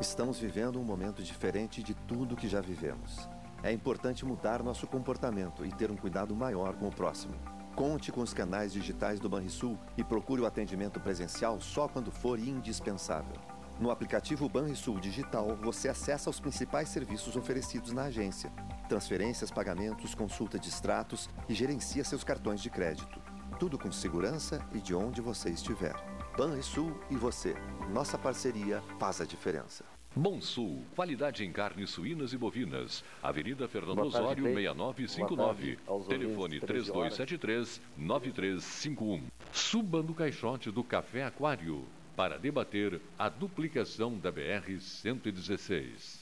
Estamos vivendo um momento diferente de tudo que já vivemos. É importante mudar nosso comportamento e ter um cuidado maior com o próximo. Conte com os canais digitais do Banrisul e procure o atendimento presencial só quando for indispensável. No aplicativo Banrisul Digital, você acessa os principais serviços oferecidos na agência: transferências, pagamentos, consulta de extratos e gerencia seus cartões de crédito. Tudo com segurança e de onde você estiver. Banrisul e você. Nossa parceria faz a diferença. Monsul, qualidade em carnes suínas e bovinas. Avenida Fernando Osório, 6959. Telefone 3273-9351. Suba no caixote do Café Aquário para debater a duplicação da BR-116.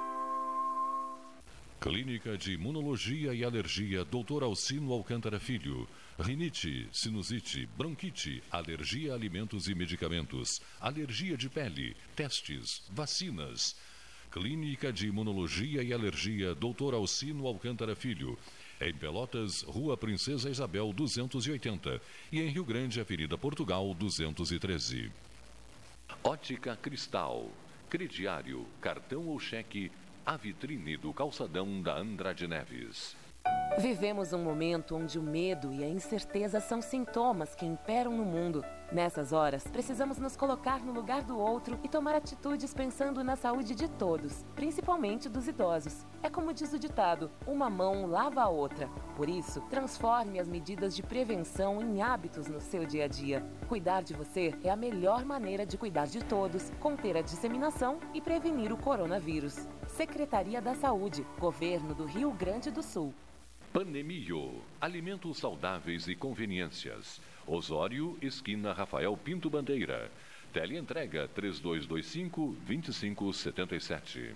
Clínica de Imunologia e Alergia Dr. Alcino Alcântara Filho. Rinite, sinusite, bronquite, alergia a alimentos e medicamentos, alergia de pele, testes, vacinas. Clínica de Imunologia e Alergia Dr. Alcino Alcântara Filho. Em Pelotas, Rua Princesa Isabel 280 e em Rio Grande, Avenida Portugal 213. Ótica Cristal. Crediário, cartão ou cheque a vitrine do calçadão da Andrade Neves. Vivemos um momento onde o medo e a incerteza são sintomas que imperam no mundo. Nessas horas, precisamos nos colocar no lugar do outro e tomar atitudes pensando na saúde de todos, principalmente dos idosos. É como diz o ditado: uma mão lava a outra. Por isso, transforme as medidas de prevenção em hábitos no seu dia a dia. Cuidar de você é a melhor maneira de cuidar de todos, conter a disseminação e prevenir o coronavírus. Secretaria da Saúde, Governo do Rio Grande do Sul. Panemio, alimentos saudáveis e conveniências. Osório, esquina Rafael Pinto Bandeira. Teleentrega 3225 2577.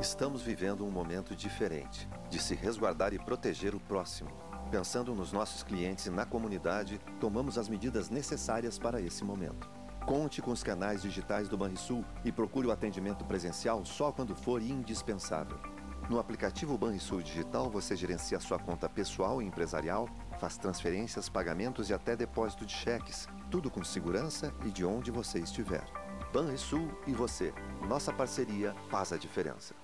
Estamos vivendo um momento diferente de se resguardar e proteger o próximo. Pensando nos nossos clientes e na comunidade, tomamos as medidas necessárias para esse momento. Conte com os canais digitais do Banrisul e procure o atendimento presencial só quando for indispensável. No aplicativo Banrisul Digital, você gerencia sua conta pessoal e empresarial, faz transferências, pagamentos e até depósito de cheques, tudo com segurança e de onde você estiver. Banrisul e você. Nossa parceria faz a diferença.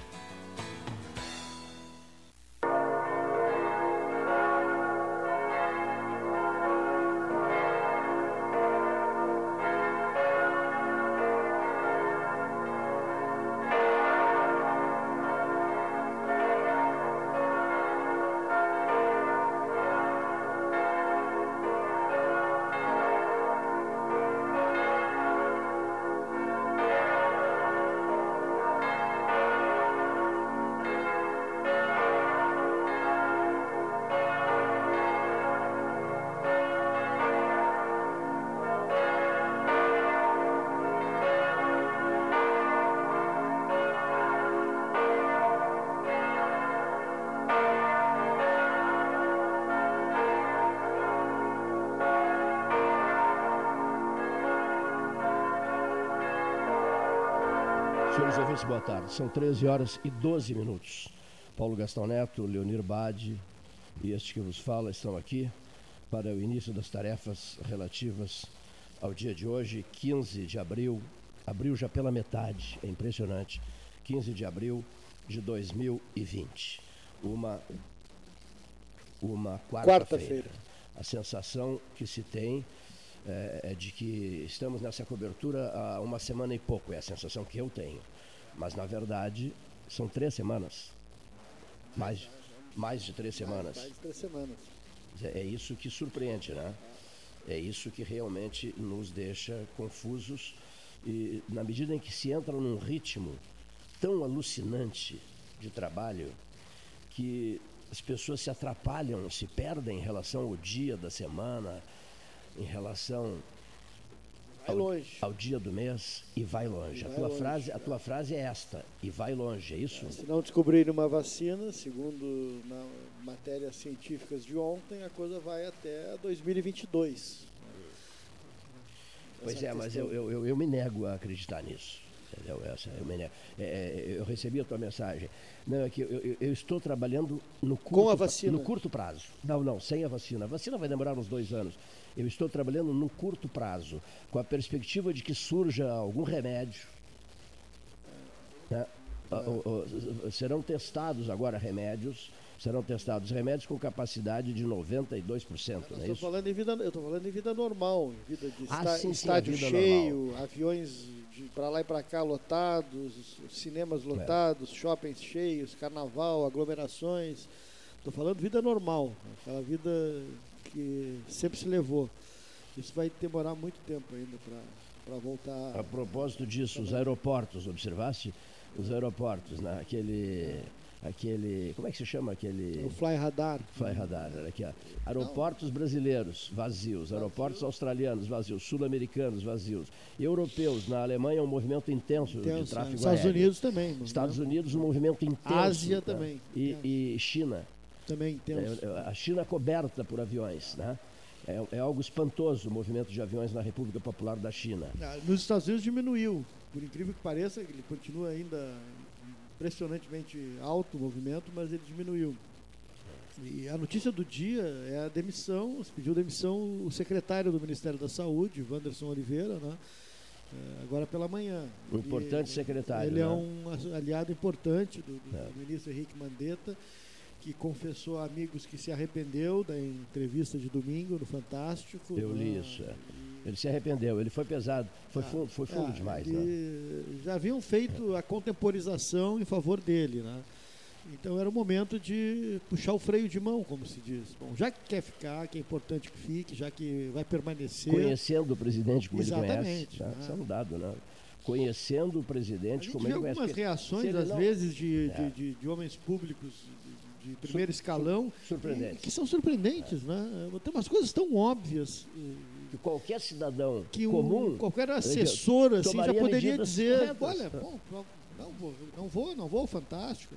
Boa tarde. São 13 horas e 12 minutos. Paulo Gastão Neto, Leonir Bade e este que vos fala estão aqui para o início das tarefas relativas ao dia de hoje, 15 de abril. Abril já pela metade, é impressionante. 15 de abril de 2020. Uma, uma quarta-feira. Quarta-feira. A sensação que se tem é, é de que estamos nessa cobertura há uma semana e pouco, é a sensação que eu tenho. Mas na verdade são três semanas. Mais, mais de três semanas. Mais de três semanas. É isso que surpreende, né? É isso que realmente nos deixa confusos e na medida em que se entra num ritmo tão alucinante de trabalho que as pessoas se atrapalham, se perdem em relação ao dia da semana, em relação Vai longe. ao dia do mês e vai longe. E a, vai tua longe, frase, a é. tua frase é esta, e vai longe, é isso? Se não descobrirem uma vacina, segundo matérias científicas de ontem, a coisa vai até 2022. Pois Essa é, mas eu, eu, eu, me nego a acreditar nisso. Entendeu? Essa, eu, me nego. É, é, eu recebi a tua mensagem. Não, é que eu, eu, estou trabalhando no curto, a pra- vacina. no curto prazo. Não, não, sem a vacina. A vacina vai demorar uns dois anos. Eu estou trabalhando no curto prazo, com a perspectiva de que surja algum remédio. né? Ah, serão testados agora remédios, serão testados remédios com capacidade de 92%, não é Eu isso? estou falando em vida, eu estou falando em vida normal, em vida de Ah, esta- sim, a estádio cheio, aviões para lá e para cá lotados, cinemas lotados, shoppings cheios, carnaval, aglomerações. Estou falando vida normal, aquela vida que sempre se levou. Isso vai demorar muito tempo ainda para voltar. A propósito disso, os aeroportos, observaste? os aeroportos, né? Aquele aquele. Como é que se chama aquele. O Fly Radar. Fly Radar, olha aqui, ó. Aeroportos Não. brasileiros vazios, aeroportos australianos vazios, sul-americanos vazios, europeus. Na Alemanha, um movimento intenso, intenso de tráfego é. Estados aéreo. Unidos também. Estados Unidos, um movimento intenso. Ásia né? também. E, e, China. Também intenso. É, é, a China coberta por aviões, né? É, é, algo espantoso o movimento de aviões na República Popular da China. Ah, nos Estados Unidos diminuiu. Por incrível que pareça, ele continua ainda impressionantemente alto o movimento, mas ele diminuiu. E a notícia do dia é a demissão, se pediu demissão o secretário do Ministério da Saúde, Wanderson Oliveira, né? É, agora pela manhã. Um importante secretário. Ele é né? é um aliado importante do, do, é. do ministro Henrique Mandetta, que confessou a amigos que se arrependeu da entrevista de domingo no Fantástico. Eu li né? isso. É. Ele se arrependeu, ele foi pesado, foi fundo, foi fundo ah, demais. Né? Já haviam feito a contemporização em favor dele, né? Então era o momento de puxar o freio de mão, como se diz. Bom, já que quer ficar, que é importante que fique, já que vai permanecer. Conhecendo o presidente como Exatamente, ele conhece. Né? Isso é né? Conhecendo o presidente como ele conhece. algumas reações, às não... vezes, de, é. de, de, de, homens públicos de, primeiro Sur, escalão. Surpreendentes. Que são surpreendentes, é. né? Tem umas coisas tão óbvias que qualquer cidadão que comum, qualquer assessor assim já poderia dizer, olha, bom, não vou, não vou, não vou, fantástico.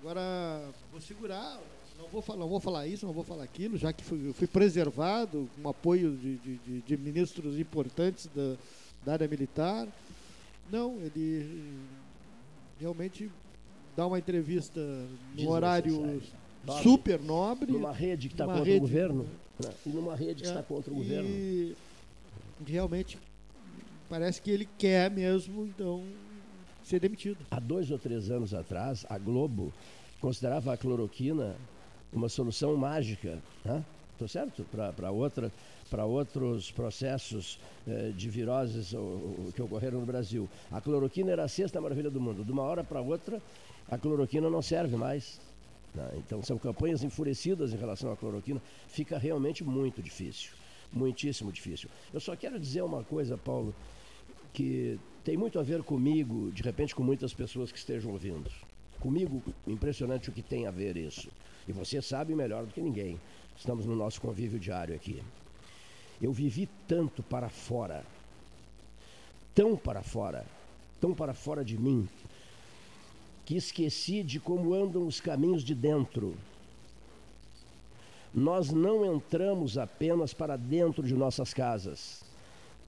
Agora vou segurar, não vou falar, não vou falar isso, não vou falar aquilo, já que fui, fui preservado com apoio de, de, de, ministros importantes da, da área militar. Não, ele realmente dá uma entrevista no horário super nobre. Numa rede que está contra rede, o governo. Né? E numa rede que é, está contra o governo. E realmente parece que ele quer mesmo, então, ser demitido. Há dois ou três anos atrás, a Globo considerava a cloroquina uma solução mágica, né? Tô certo? Para outra para outros processos eh, de viroses que ocorreram no Brasil. A cloroquina era a sexta maravilha do mundo. De uma hora para outra, a cloroquina não serve mais. Né? Então, são campanhas enfurecidas em relação à cloroquina. Fica realmente muito difícil. Muitíssimo difícil. Eu só quero dizer uma coisa, Paulo, que tem muito a ver comigo, de repente com muitas pessoas que estejam ouvindo. Comigo, impressionante o que tem a ver isso. E você sabe melhor do que ninguém. Estamos no nosso convívio diário aqui. Eu vivi tanto para fora, tão para fora, tão para fora de mim, que esqueci de como andam os caminhos de dentro. Nós não entramos apenas para dentro de nossas casas,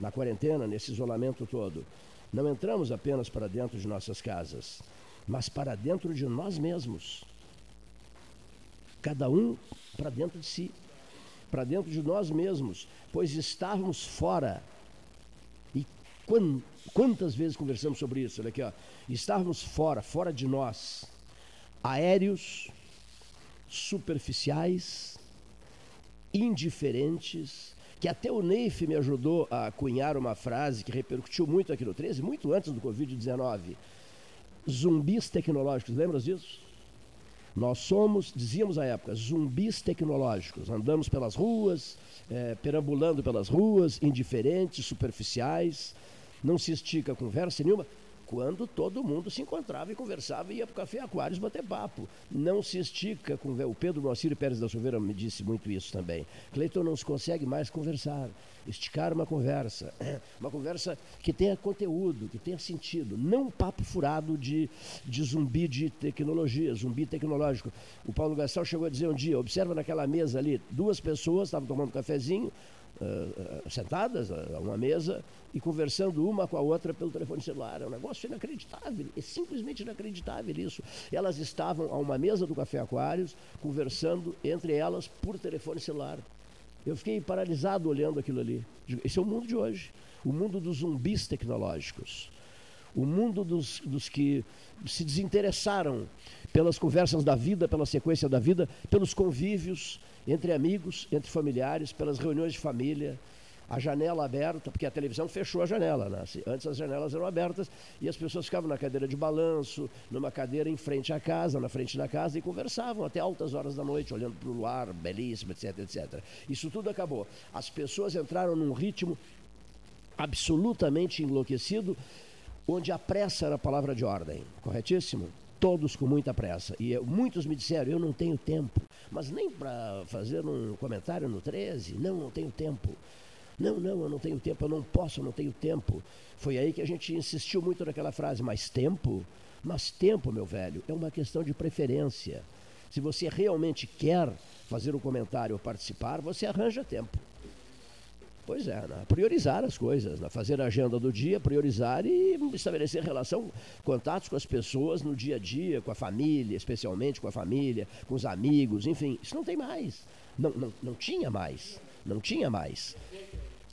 na quarentena, nesse isolamento todo. Não entramos apenas para dentro de nossas casas, mas para dentro de nós mesmos. Cada um para dentro de si, para dentro de nós mesmos, pois estávamos fora. E Quantas vezes conversamos sobre isso? Olha aqui, ó. Estávamos fora, fora de nós, aéreos, superficiais, indiferentes, que até o Neif me ajudou a cunhar uma frase que repercutiu muito aqui no 13, muito antes do Covid-19. Zumbis tecnológicos, lembras disso? Nós somos, dizíamos à época, zumbis tecnológicos. Andamos pelas ruas, é, perambulando pelas ruas, indiferentes, superficiais, não se estica conversa nenhuma quando todo mundo se encontrava e conversava e ia para o Café Aquários bater papo. Não se estica com o Pedro Moacir Pérez da Silveira me disse muito isso também. Cleiton não se consegue mais conversar, esticar uma conversa, uma conversa que tenha conteúdo, que tenha sentido, não um papo furado de, de zumbi de tecnologia, zumbi tecnológico. O Paulo Gastal chegou a dizer um dia, observa naquela mesa ali, duas pessoas estavam tomando um cafezinho, uh, sentadas a uma mesa e conversando uma com a outra pelo telefone celular. É um negócio inacreditável, é simplesmente inacreditável isso. Elas estavam a uma mesa do Café Aquários, conversando entre elas por telefone celular. Eu fiquei paralisado olhando aquilo ali. Esse é o mundo de hoje. O mundo dos zumbis tecnológicos. O mundo dos, dos que se desinteressaram pelas conversas da vida, pela sequência da vida, pelos convívios, entre amigos, entre familiares, pelas reuniões de família, a janela aberta, porque a televisão fechou a janela. Né? Antes as janelas eram abertas e as pessoas ficavam na cadeira de balanço, numa cadeira em frente à casa, na frente da casa, e conversavam até altas horas da noite, olhando para o luar, belíssimo, etc, etc. Isso tudo acabou. As pessoas entraram num ritmo absolutamente enlouquecido onde a pressa era a palavra de ordem, corretíssimo? Todos com muita pressa. E eu, muitos me disseram, eu não tenho tempo. Mas nem para fazer um comentário no 13, não, não tenho tempo. Não, não, eu não tenho tempo, eu não posso, eu não tenho tempo. Foi aí que a gente insistiu muito naquela frase, mais tempo? Mas tempo, meu velho, é uma questão de preferência. Se você realmente quer fazer um comentário ou participar, você arranja tempo. Pois é, né? priorizar as coisas, né? fazer a agenda do dia, priorizar e estabelecer relação, contatos com as pessoas no dia a dia, com a família, especialmente com a família, com os amigos, enfim, isso não tem mais. Não, não, não tinha mais. Não tinha mais.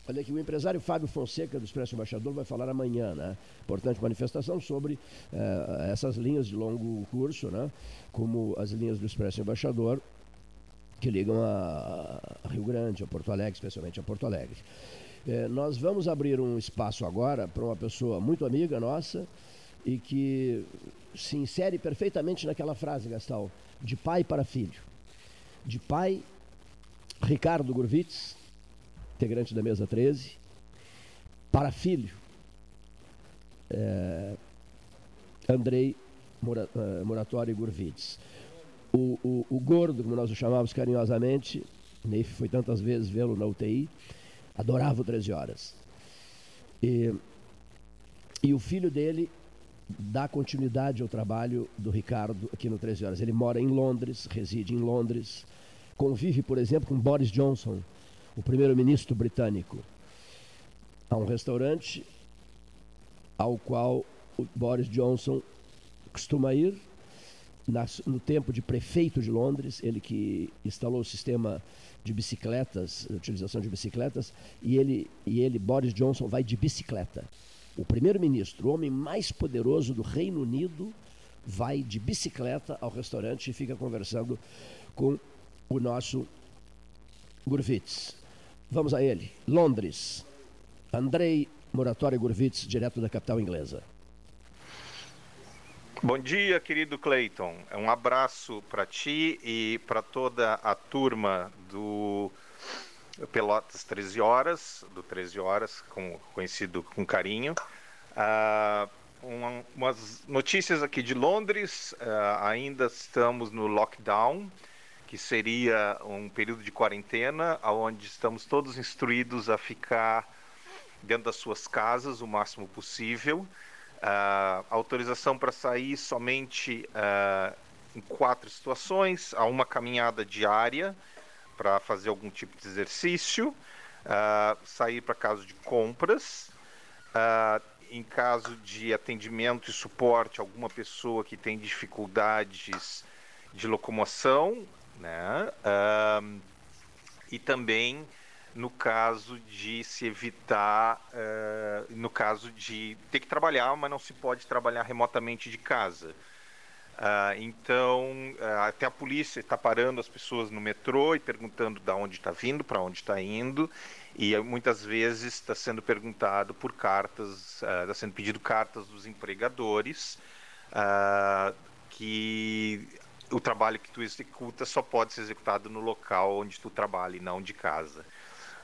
Olha aqui, o empresário Fábio Fonseca, do Expresso Embaixador, vai falar amanhã, né? Importante manifestação sobre uh, essas linhas de longo curso, né? Como as linhas do Expresso Embaixador, que ligam a, Rio Grande, a Porto Alegre, especialmente a Porto Alegre. É, nós vamos abrir um espaço agora para uma pessoa muito amiga nossa e que se insere perfeitamente naquela frase, Gastal, de pai para filho. De pai, Ricardo Gurvitz, integrante da mesa 13, para filho, é, Andrei Moratório uh, Gurvitz o, o, o gordo, como nós o chamávamos carinhosamente, Neif foi tantas vezes vê-lo na UTI, adorava o 13 horas. E, e o filho dele dá continuidade ao trabalho do Ricardo aqui no 13 horas. Ele mora em Londres, reside em Londres, convive, por exemplo, com Boris Johnson, o primeiro-ministro britânico. Há um restaurante ao qual o Boris Johnson costuma ir no tempo de prefeito de Londres, ele que instalou o sistema de bicicletas, utilização de bicicletas, e ele, e ele, Boris Johnson, vai de bicicleta. O primeiro-ministro, o homem mais poderoso do Reino Unido, vai de bicicleta ao restaurante e fica conversando com o nosso Gurvitz. Vamos a ele. Londres. Andrei Moratório Gurvitz, direto da capital inglesa. Bom dia, querido Clayton. É um abraço para ti e para toda a turma do Pelotas 13 Horas, do 13 Horas, com, conhecido com carinho. Uh, uma, umas notícias aqui de Londres. Uh, ainda estamos no lockdown, que seria um período de quarentena, onde estamos todos instruídos a ficar dentro das suas casas o máximo possível. Uh, autorização para sair somente uh, em quatro situações: há uma caminhada diária para fazer algum tipo de exercício, uh, sair para caso de compras, em caso de atendimento e suporte, alguma pessoa que tem dificuldades de locomoção, né? e também no caso de se evitar, uh, no caso de ter que trabalhar, mas não se pode trabalhar remotamente de casa. Uh, então, uh, até a polícia está parando as pessoas no metrô e perguntando de onde está vindo, para onde está indo, e muitas vezes está sendo perguntado por cartas, está sendo pedido cartas dos empregadores que o trabalho que tu executa só pode ser executado no local onde tu trabalha e não de casa.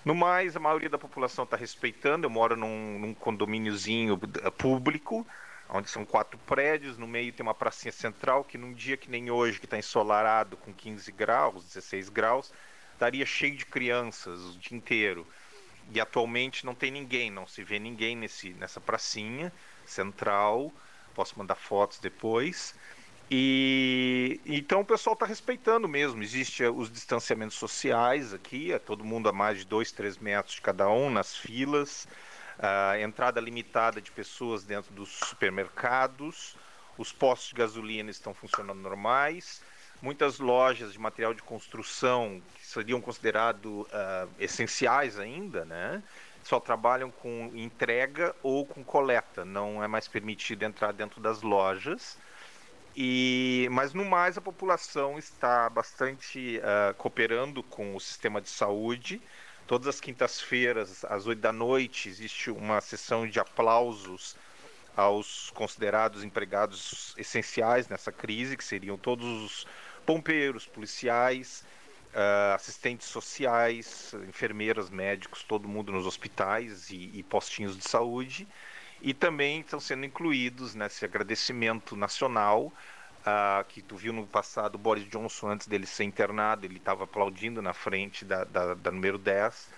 No mais, a maioria da população está respeitando. Eu moro num, num condomíniozinho eh, público, onde são quatro prédios. No meio tem uma pracinha central que, num dia que nem hoje, que está ensolarado com 15 graus, 16 graus, estaria cheio de crianças o dia inteiro. E atualmente não tem ninguém, não se vê ninguém nesse, nessa pracinha central. Posso mandar fotos depois. E então o pessoal está respeitando mesmo. Existem os distanciamentos sociais aqui, é todo mundo a mais de dois, três metros de cada um nas filas, a entrada limitada de pessoas dentro dos supermercados, os postos de gasolina estão funcionando normais, muitas lojas de material de construção que seriam considerados uh, essenciais ainda, né? Só trabalham com entrega ou com coleta, não é mais permitido entrar dentro das lojas. E, mas no mais a população está bastante uh, cooperando com o sistema de saúde. Todas as quintas-feiras, às oito da noite, existe uma sessão de aplausos aos considerados empregados essenciais nessa crise, que seriam todos os pompeiros, policiais, uh, assistentes sociais, enfermeiras, médicos, todo mundo nos hospitais e, e postinhos de saúde. E também estão sendo incluídos nesse agradecimento nacional Uh, que tu viu no passado, Boris Johnson, antes dele ser internado, ele estava aplaudindo na frente da, da, da número 10.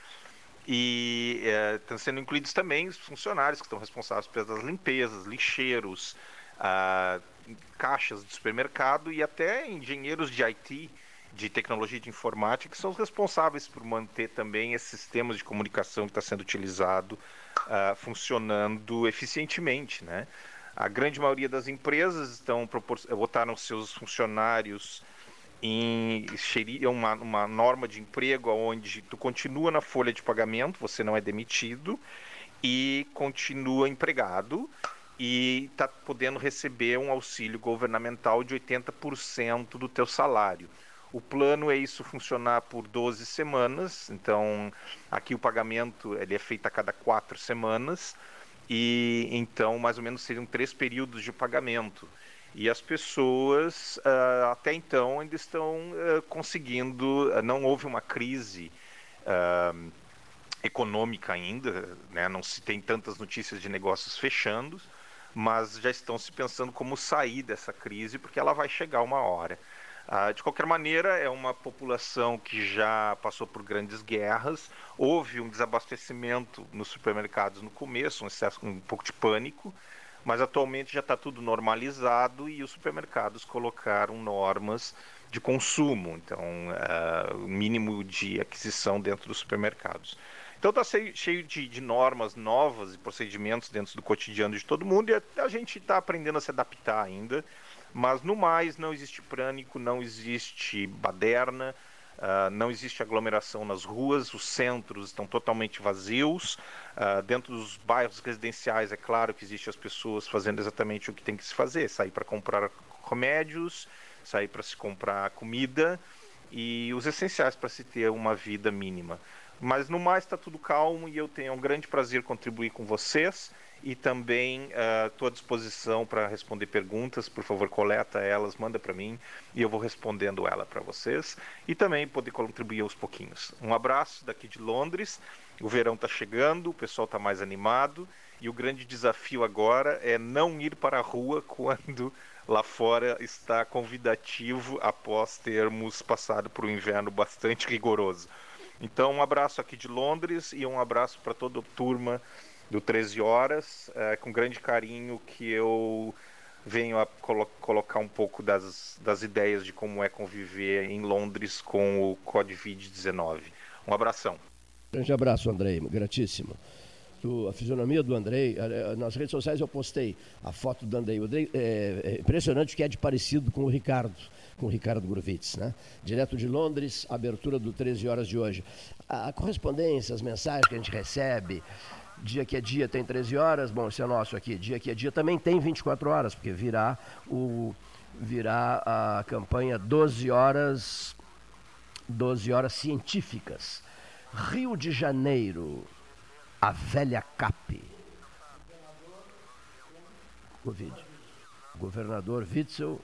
E estão uh, sendo incluídos também os funcionários que estão responsáveis pelas limpezas, lixeiros, uh, caixas de supermercado e até engenheiros de IT, de tecnologia de informática, que são os responsáveis por manter também esses sistemas de comunicação que está sendo utilizado ah, funcionando eficientemente, né? A grande maioria das empresas estão botaram seus funcionários em uma, uma norma de emprego onde tu continua na folha de pagamento, você não é demitido e continua empregado e está podendo receber um auxílio governamental de 80% do teu salário. O plano é isso funcionar por 12 semanas, então aqui o pagamento ele é feito a cada quatro semanas e então mais ou menos seriam três períodos de pagamento. E as pessoas uh, até então ainda estão uh, conseguindo, uh, não houve uma crise econômica ainda, né? não se tem tantas notícias de negócios fechando, mas já estão se pensando como sair dessa crise, porque ela vai chegar uma hora. Ah, de qualquer maneira, é uma população que já passou por grandes guerras. Houve um desabastecimento nos supermercados no começo, um, excesso, um pouco de pânico, mas atualmente já está tudo normalizado e os supermercados colocaram normas de consumo, então, uh, mínimo de aquisição dentro dos supermercados. Então está cheio de, de, normas novas e procedimentos dentro do cotidiano de todo mundo e a, a gente está aprendendo a se adaptar ainda. Mas no mais, não existe pânico, não existe baderna, uh, não existe aglomeração nas ruas, os centros estão totalmente vazios. Uh, dentro dos bairros residenciais, é claro que existem as pessoas fazendo exatamente o que tem que se fazer: sair para comprar remédios, sair para se comprar comida e os essenciais para se ter uma vida mínima. Mas no mais está tudo calmo e eu tenho um grande prazer contribuir com vocês e também estou uh, à disposição para responder perguntas. Por favor, coleta elas, manda para mim e eu vou respondendo ela para vocês e também poder contribuir aos pouquinhos. Um abraço daqui de Londres. O verão está chegando, o pessoal está mais animado e o grande desafio agora é não ir para a rua quando lá fora está convidativo após termos passado por um inverno bastante rigoroso. Então, um abraço aqui de Londres e um abraço para toda a turma do 13 Horas, é, com grande carinho que eu venho a colo colocar um pouco das, das ideias de como é conviver em Londres com o Covid-19. Um abração. Grande abraço, Andrei, gratíssimo. A fisionomia do Andrei, nas redes sociais eu postei a foto do Andrei. O Andrei é, é impressionante que é de parecido com o Ricardo, com Ricardo Gurvitz, né? Direto de Londres, abertura do 13 horas de hoje. A, correspondência, as mensagens que a gente recebe, Dia que é dia tem 13 horas, bom, esse é nosso aqui. Dia que é dia também tem 24 horas, porque virá, o, virá a campanha 12 horas, 12 horas científicas. Rio de Janeiro, a velha CAP. Covid. Governador Witzel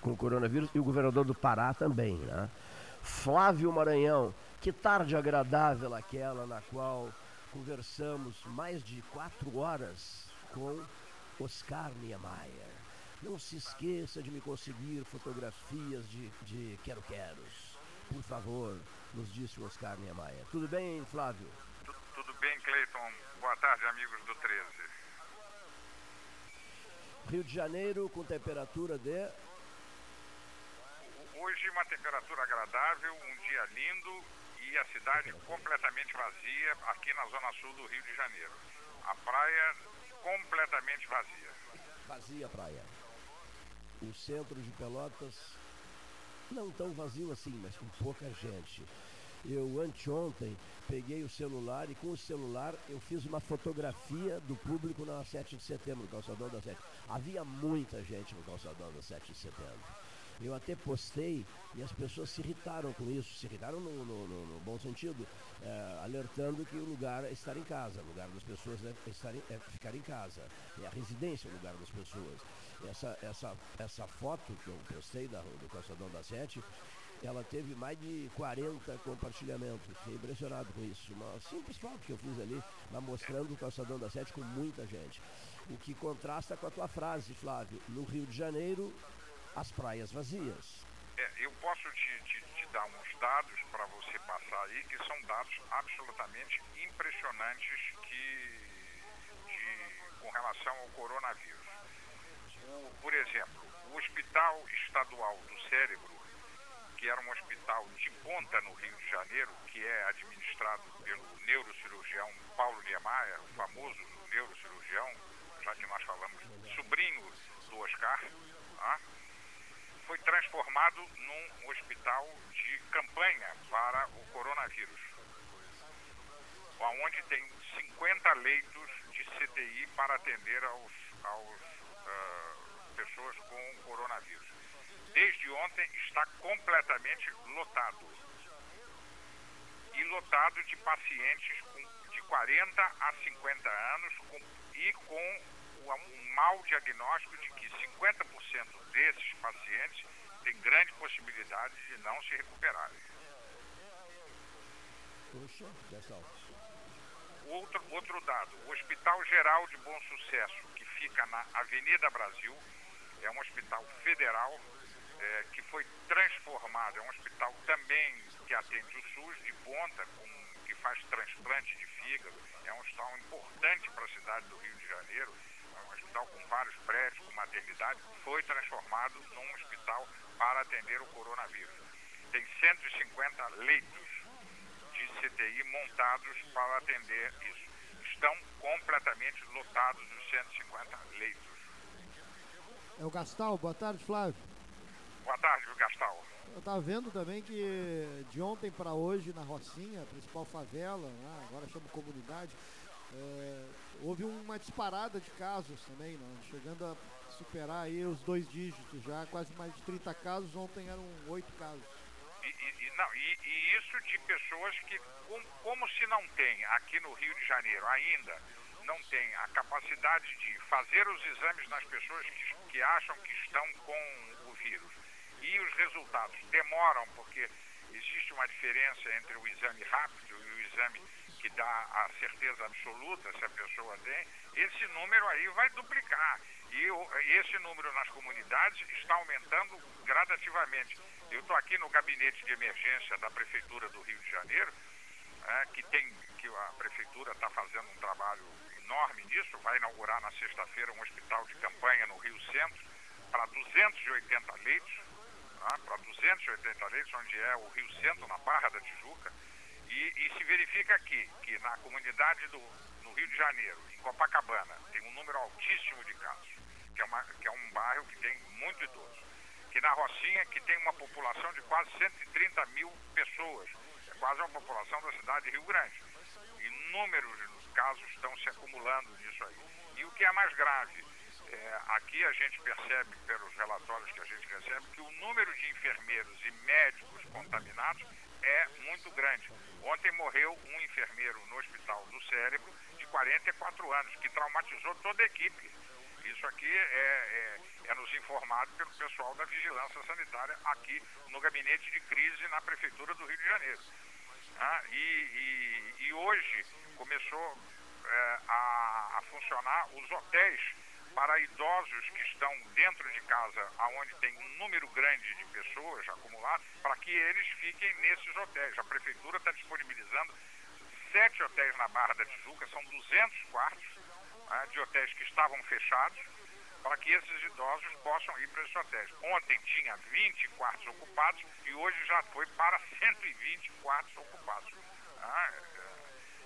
com coronavírus e o governador do Pará também, né? Flávio Maranhão, que tarde agradável aquela na qual conversamos mais de quatro horas com Oscar Niemeyer. Não se esqueça de me conseguir fotografias de, de quero-queros. Por favor, nos disse o Oscar Niemeyer. Tudo bem, Flávio? Tudo, tudo bem, Cleiton. Boa tarde, amigos do 13. Rio de Janeiro com temperatura de. Hoje uma temperatura agradável, um dia lindo e a cidade completamente vazia aqui na zona sul do Rio de Janeiro. A praia completamente vazia. Vazia a praia. O centro de Pelotas não tão vazio assim, mas com pouca gente. Eu anteontem peguei o celular e com o celular eu fiz uma fotografia do público na 7 de setembro, no calçadão da 7. Havia muita gente no calçadão da 7 de setembro. Eu até postei e as pessoas se irritaram com isso, se irritaram no, no, no, no bom sentido, é, alertando que o lugar é estar em casa, o lugar das pessoas é, estar em, é ficar em casa, é a residência o lugar das pessoas. Essa, essa, essa foto que eu postei da, do Calçadão da Sete ela teve mais de 40 compartilhamentos. Fiquei impressionado com isso. Uma simples foto que eu fiz ali, lá mostrando o calçadão da Sete com muita gente. O que contrasta com a tua frase, Flávio. No Rio de Janeiro, as praias vazias. É, eu posso te, te, te dar uns dados para você passar aí, que são dados absolutamente impressionantes que, de, com relação ao coronavírus. O, por exemplo, o Hospital Estadual do Cérebro, que era um hospital de ponta no Rio de Janeiro, que é administrado pelo neurocirurgião Paulo Niemeyer, o famoso neurocirurgião, já que nós falamos, sobrinho do Oscar, tá? Foi transformado num hospital de campanha para o coronavírus, onde tem 50 leitos de CTI para atender aos, aos uh, pessoas com coronavírus. Desde ontem está completamente lotado. E lotado de pacientes com, de 40 a 50 anos com, e com um mau diagnóstico de que 50% desses pacientes têm grande possibilidade de não se recuperarem. Puxa. Outro, outro dado, o Hospital Geral de Bom Sucesso, que fica na Avenida Brasil, é um hospital federal é, que foi transformado, é um hospital também que atende o SUS de ponta, com, que faz transplante de fígado, é um hospital importante para a cidade do Rio de Janeiro, um hospital com vários prédios, com maternidade, foi transformado num hospital para atender o coronavírus. Tem 150 leitos de CTI montados para atender isso. Estão completamente lotados os 150 leitos. É o Gastal, boa tarde, Flávio. Boa tarde, Gastal. Eu estava vendo também que de ontem para hoje na Rocinha, principal favela, né, agora chama comunidade, é, houve uma disparada de casos também, né, chegando a superar aí os dois dígitos já, quase mais de 30 casos, ontem eram oito casos. E, e, não, e, e, isso de pessoas que, com, como se não tem aqui no Rio de Janeiro ainda, não tem a capacidade de fazer os exames nas pessoas que, que acham que estão com o vírus. E os resultados demoram, porque existe uma diferença entre o exame rápido e o exame que dá a certeza absoluta se a pessoa tem, esse número aí vai duplicar. E esse número nas comunidades está aumentando gradativamente. Eu estou aqui no gabinete de emergência da Prefeitura do Rio de Janeiro, é, que tem que a Prefeitura está fazendo um trabalho enorme nisso, vai inaugurar na sexta-feira um hospital de campanha no Rio Centro para 280 leitos tá? para 280 leitos, onde é o Rio Centro, na Barra da Tijuca, e, e, se verifica aqui que na comunidade do no Rio de Janeiro, em Copacabana, tem um número altíssimo de casos, que é, uma, que é um bairro que tem muito idoso. Que na Rocinha, que tem uma população de quase 130 mil pessoas, é quase uma população da cidade de Rio Grande. Inúmeros casos estão se acumulando nisso aí. E o que é mais grave, é, aqui a gente percebe, pelos relatórios que a gente recebe, que o número de enfermeiros e médicos contaminados é muito grande. Ontem morreu um enfermeiro no Hospital do Cérebro de 44 anos, que traumatizou toda a equipe. Isso aqui é, é, é nos informado pelo pessoal da Vigilância Sanitária aqui no gabinete de crise na Prefeitura do Rio de Janeiro. Ah, e, e, e, hoje começou é, a, a funcionar os hotéis para idosos que estão dentro de casa, aonde tem um número grande de pessoas acumuladas, para que eles fiquem nesses hotéis. A prefeitura está disponibilizando sete hotéis na Barra da Tijuca, são 200 quartos né, de hotéis que estavam fechados, para que esses idosos possam ir para esses hotéis. Ontem tinha 20 quartos ocupados e hoje já foi para 120 quartos ocupados. Né?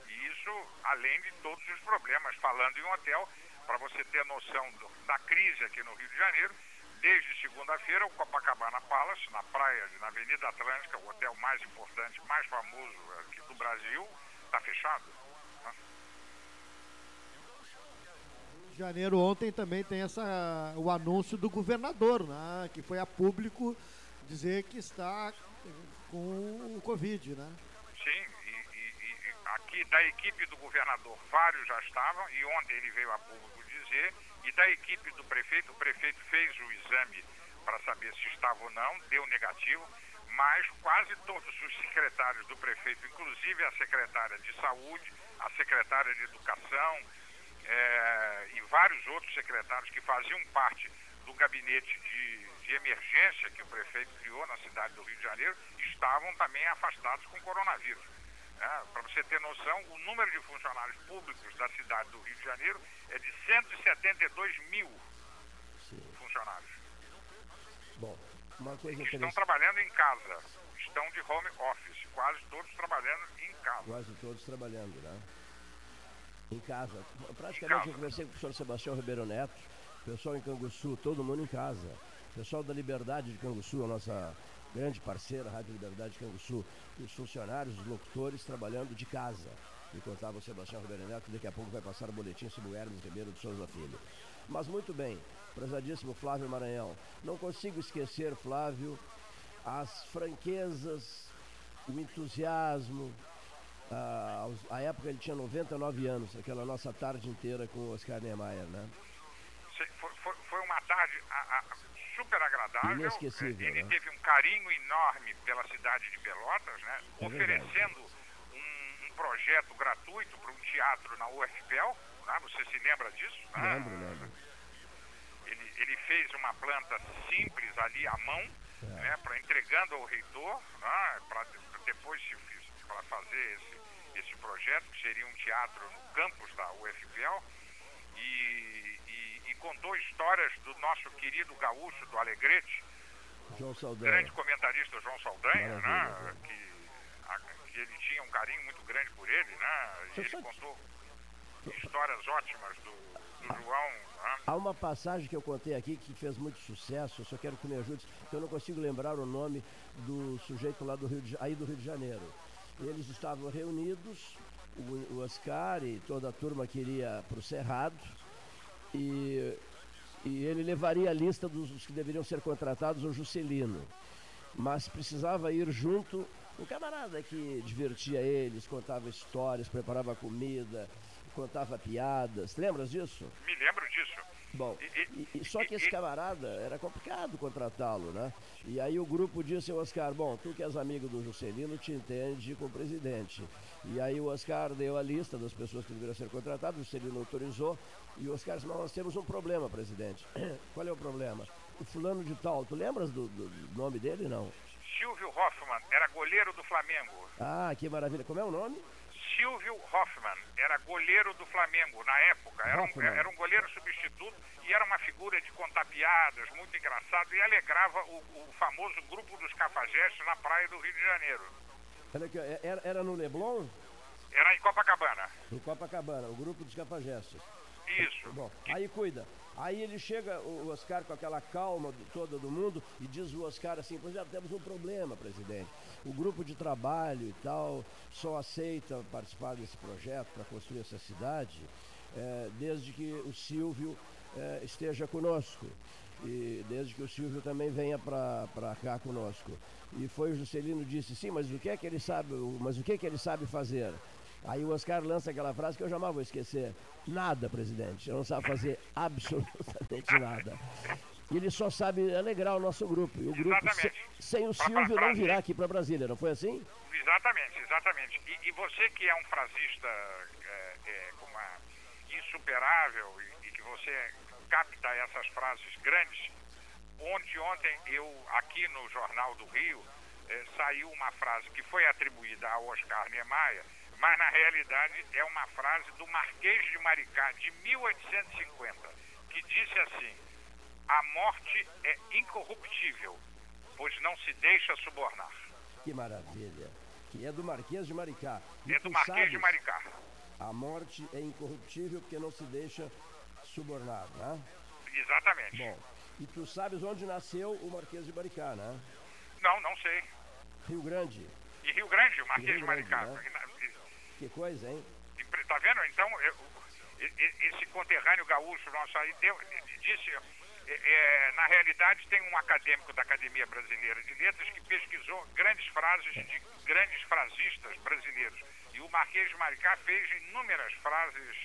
E isso, além de todos os problemas, falando em hotel para você ter noção do, da crise aqui no Rio de Janeiro, desde segunda-feira o Copacabana Palace, na praia, na Avenida Atlântica, o hotel mais importante, mais famoso aqui do Brasil, está fechado. Né? de Janeiro ontem também tem essa, o anúncio do governador, né, que foi a público dizer que está com o Covid, né? Aqui da equipe do governador, vários já estavam, e ontem ele veio a público dizer, e da equipe do prefeito, o prefeito fez o exame para saber se estava ou não, deu negativo, mas quase todos os secretários do prefeito, inclusive a secretária de saúde, a secretária de educação é, e vários outros secretários que faziam parte do gabinete de, de emergência que o prefeito criou na cidade do Rio de Janeiro, estavam também afastados com coronavírus. É, Para você ter noção, o número de funcionários públicos da cidade do Rio de Janeiro é de 172 mil funcionários. Bom, uma coisa Estão interessante. trabalhando em casa, estão de home office, quase todos trabalhando em casa. Quase todos trabalhando, né? Em casa. Praticamente Em casa. eu conversei com o professor Sebastião Ribeiro Neto, pessoal em Canguçu, todo mundo em casa. Pessoal da Liberdade de Canguçu, a nossa grande parceira, Rádio Liberdade de Canguçu, os funcionários, os locutores trabalhando de casa. Me contava o Sebastião Ribeiro Neto, que daqui a pouco vai passar o boletim sobre o Hermes Ribeiro de Souza Filho. Mas muito bem, prezadíssimo Flávio Maranhão. Não consigo esquecer, Flávio, as franquezas, o entusiasmo. A, época ele tinha 99 anos, aquela nossa tarde inteira com o Oscar Niemeyer, né? Foi, foi- foi uma tarde a- a- super agradável. Inesquecível, Ele né? teve um carinho enorme pela cidade de Pelotas, né? É oferecendo um, um projeto gratuito para um teatro na UFPEL. Né? Você se lembra disso? né? Lembro, lembro. Ele, ele fez uma planta simples ali à mão, É. né, para entregando ao reitor, né, para depois para fazer esse, esse projeto, que seria um teatro no campus da UFPEL, e, contou histórias do nosso querido gaúcho do Alegrete, João Saldanha. grande comentarista João Saldanha, Maravilha, né, que, a- que ele tinha um carinho muito grande por ele, né, e ele contou histórias ótimas do, do João, né, Há uma passagem que eu contei aqui que fez muito sucesso, eu só quero que me ajude, que eu não consigo lembrar o nome do sujeito lá do Rio de, aí do Rio de Janeiro. Eles estavam reunidos, o, o Oscar e toda a turma queria para o Cerrado, e, e ele levaria a lista dos, dos que deveriam ser contratados ao Juscelino. Mas precisava ir junto um camarada que divertia eles, contava histórias, preparava comida, contava piadas. Lembras disso? me lembro disso. Bom, e- e- só que esse camarada era complicado contratá-lo, né? E aí o grupo disse ao Oscar, bom, tu que és amigo do Juscelino, te entende com o presidente. E aí o Oscar deu a lista das pessoas que deveriam ser contratadas, o Juscelino autorizou, e o Oscar disse, mas nós temos um problema, presidente. Qual é o problema? O fulano de tal, tu lembras do, do- nome dele, não? Silvio Hoffmann era goleiro do Flamengo. Ah, que maravilha. Como é o nome? Silvio Hoffmann era goleiro do Flamengo na época. Era um, era um goleiro substituto e era uma figura de contar piadas, muito engraçado, e alegrava o, o famoso grupo dos cafajestes na praia do Rio de Janeiro. Ó, é- era, era no Leblon? Era em Copacabana. Em Copacabana, o grupo dos cafajestes. Isso. Bom, aí cuida. Aí ele chega, o Oscar, com aquela calma toda do mundo, e diz o Oscar assim, pois já temos um problema, presidente. O grupo de trabalho e tal só aceita participar desse projeto para construir essa cidade eh, desde que o Silvio eh, esteja conosco. E desde que o Silvio também venha para cá conosco. E foi o Juscelino disse, sim, mas o que é que ele sabe, mas o que é que ele sabe fazer? Aí o Oscar lança aquela frase que eu jamais vou esquecer. Nada, presidente. Eu não sabe fazer absolutamente nada. E ele só sabe alegrar o nosso grupo. E o grupo, se- sem o Silvio, não virá aqui para Brasília, não foi assim? Exatamente, exatamente. E, e você que é um frasista é, é, uma insuperável e, e que você capta essas frases grandes, ontem, ontem eu, aqui no Jornal do Rio, é, saiu uma frase que foi atribuída ao Oscar Niemeyer, mas na realidade é uma frase do Marquês de Maricá, de 1850, que disse assim, a morte é incorruptível, pois não se deixa subornar. Que maravilha. Que é do Marquês de Maricá. E É do Marquês de sabes, Maricá. A morte é incorruptível porque não se deixa subornar, né? Exatamente. Bom, e tu sabes onde nasceu o Marquês de Maricá, né? Não, não sei. Rio Grande. E Rio Grande, o Marquês Rio de Grande, Maricá. né? Que coisa, hein? Tá vendo? Então, eu- esse conterrâneo gaúcho nosso aí deu, disse. é, é, na realidade, tem um acadêmico da Academia Brasileira de Letras que pesquisou grandes frases de grandes frasistas brasileiros. E o Marquês de Maricá fez inúmeras frases,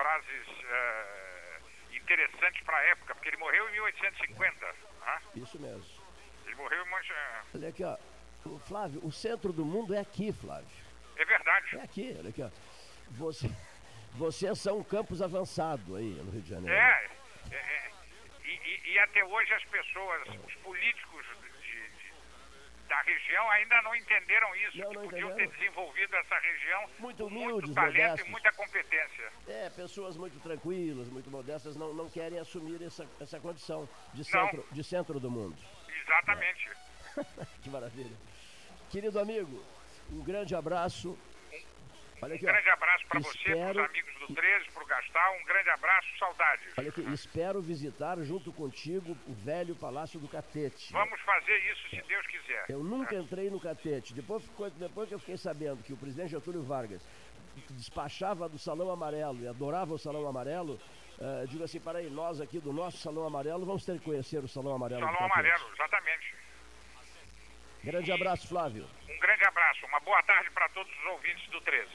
frases é, interessantes para a época, porque ele morreu em 1850. né? Isso mesmo. Ele morreu em. Olha aqui, ó. O Flávio, o centro do mundo é aqui, Flávio. É verdade. É aqui, olha aqui, ó. Você, vocês são um campus avançado aí no Rio de Janeiro. É, é, é e, e, até hoje as pessoas, os políticos da região ainda não entenderam isso, não, não que podiam ter desenvolvido essa região muito com humildes, muito talento modestos. e muita competência. É, pessoas muito tranquilas, muito modestas, não, não querem assumir essa, essa condição de centro, de centro do mundo. Exatamente. É. que maravilha. Querido amigo, um grande abraço. Olha aqui, um grande abraço para você, para os amigos do 13, para o Gastal. Um grande abraço, saudades. Olha aqui, espero visitar junto contigo o velho Palácio do Catete. Vamos fazer isso se Deus quiser. Eu nunca entrei no Catete. Depois, depois que eu fiquei sabendo que o presidente Getúlio Vargas despachava do Salão Amarelo e adorava o Salão Amarelo, uh, digo assim, para aí, nós aqui do nosso Salão Amarelo vamos ter que conhecer o Salão Amarelo. Salão Amarelo, exatamente. Grande abraço, Flávio. Um grande abraço, uma boa tarde para todos os ouvintes do 13.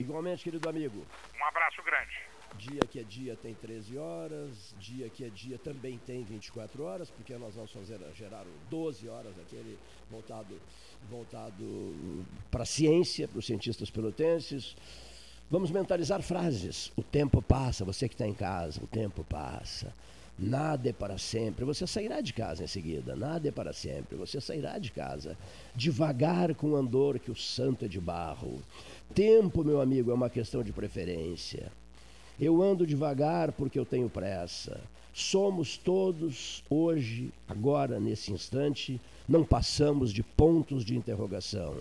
Igualmente, querido amigo. Um abraço grande. Dia que é dia tem 13 horas, dia que é dia também tem 24 horas, porque nós vamos fazer gerar 12 horas aquele voltado voltado para a ciência, para os cientistas pelotenses. Vamos mentalizar frases. O tempo passa, você que está em casa, o tempo passa. Nada é para sempre. Você sairá de casa em seguida. Nada é para sempre. Você sairá de casa. Devagar com o andor, que o santo é de barro. Tempo, meu amigo, é uma questão de preferência. Eu ando devagar porque eu tenho pressa. Somos todos, hoje, agora, nesse instante, não passamos de pontos de interrogação.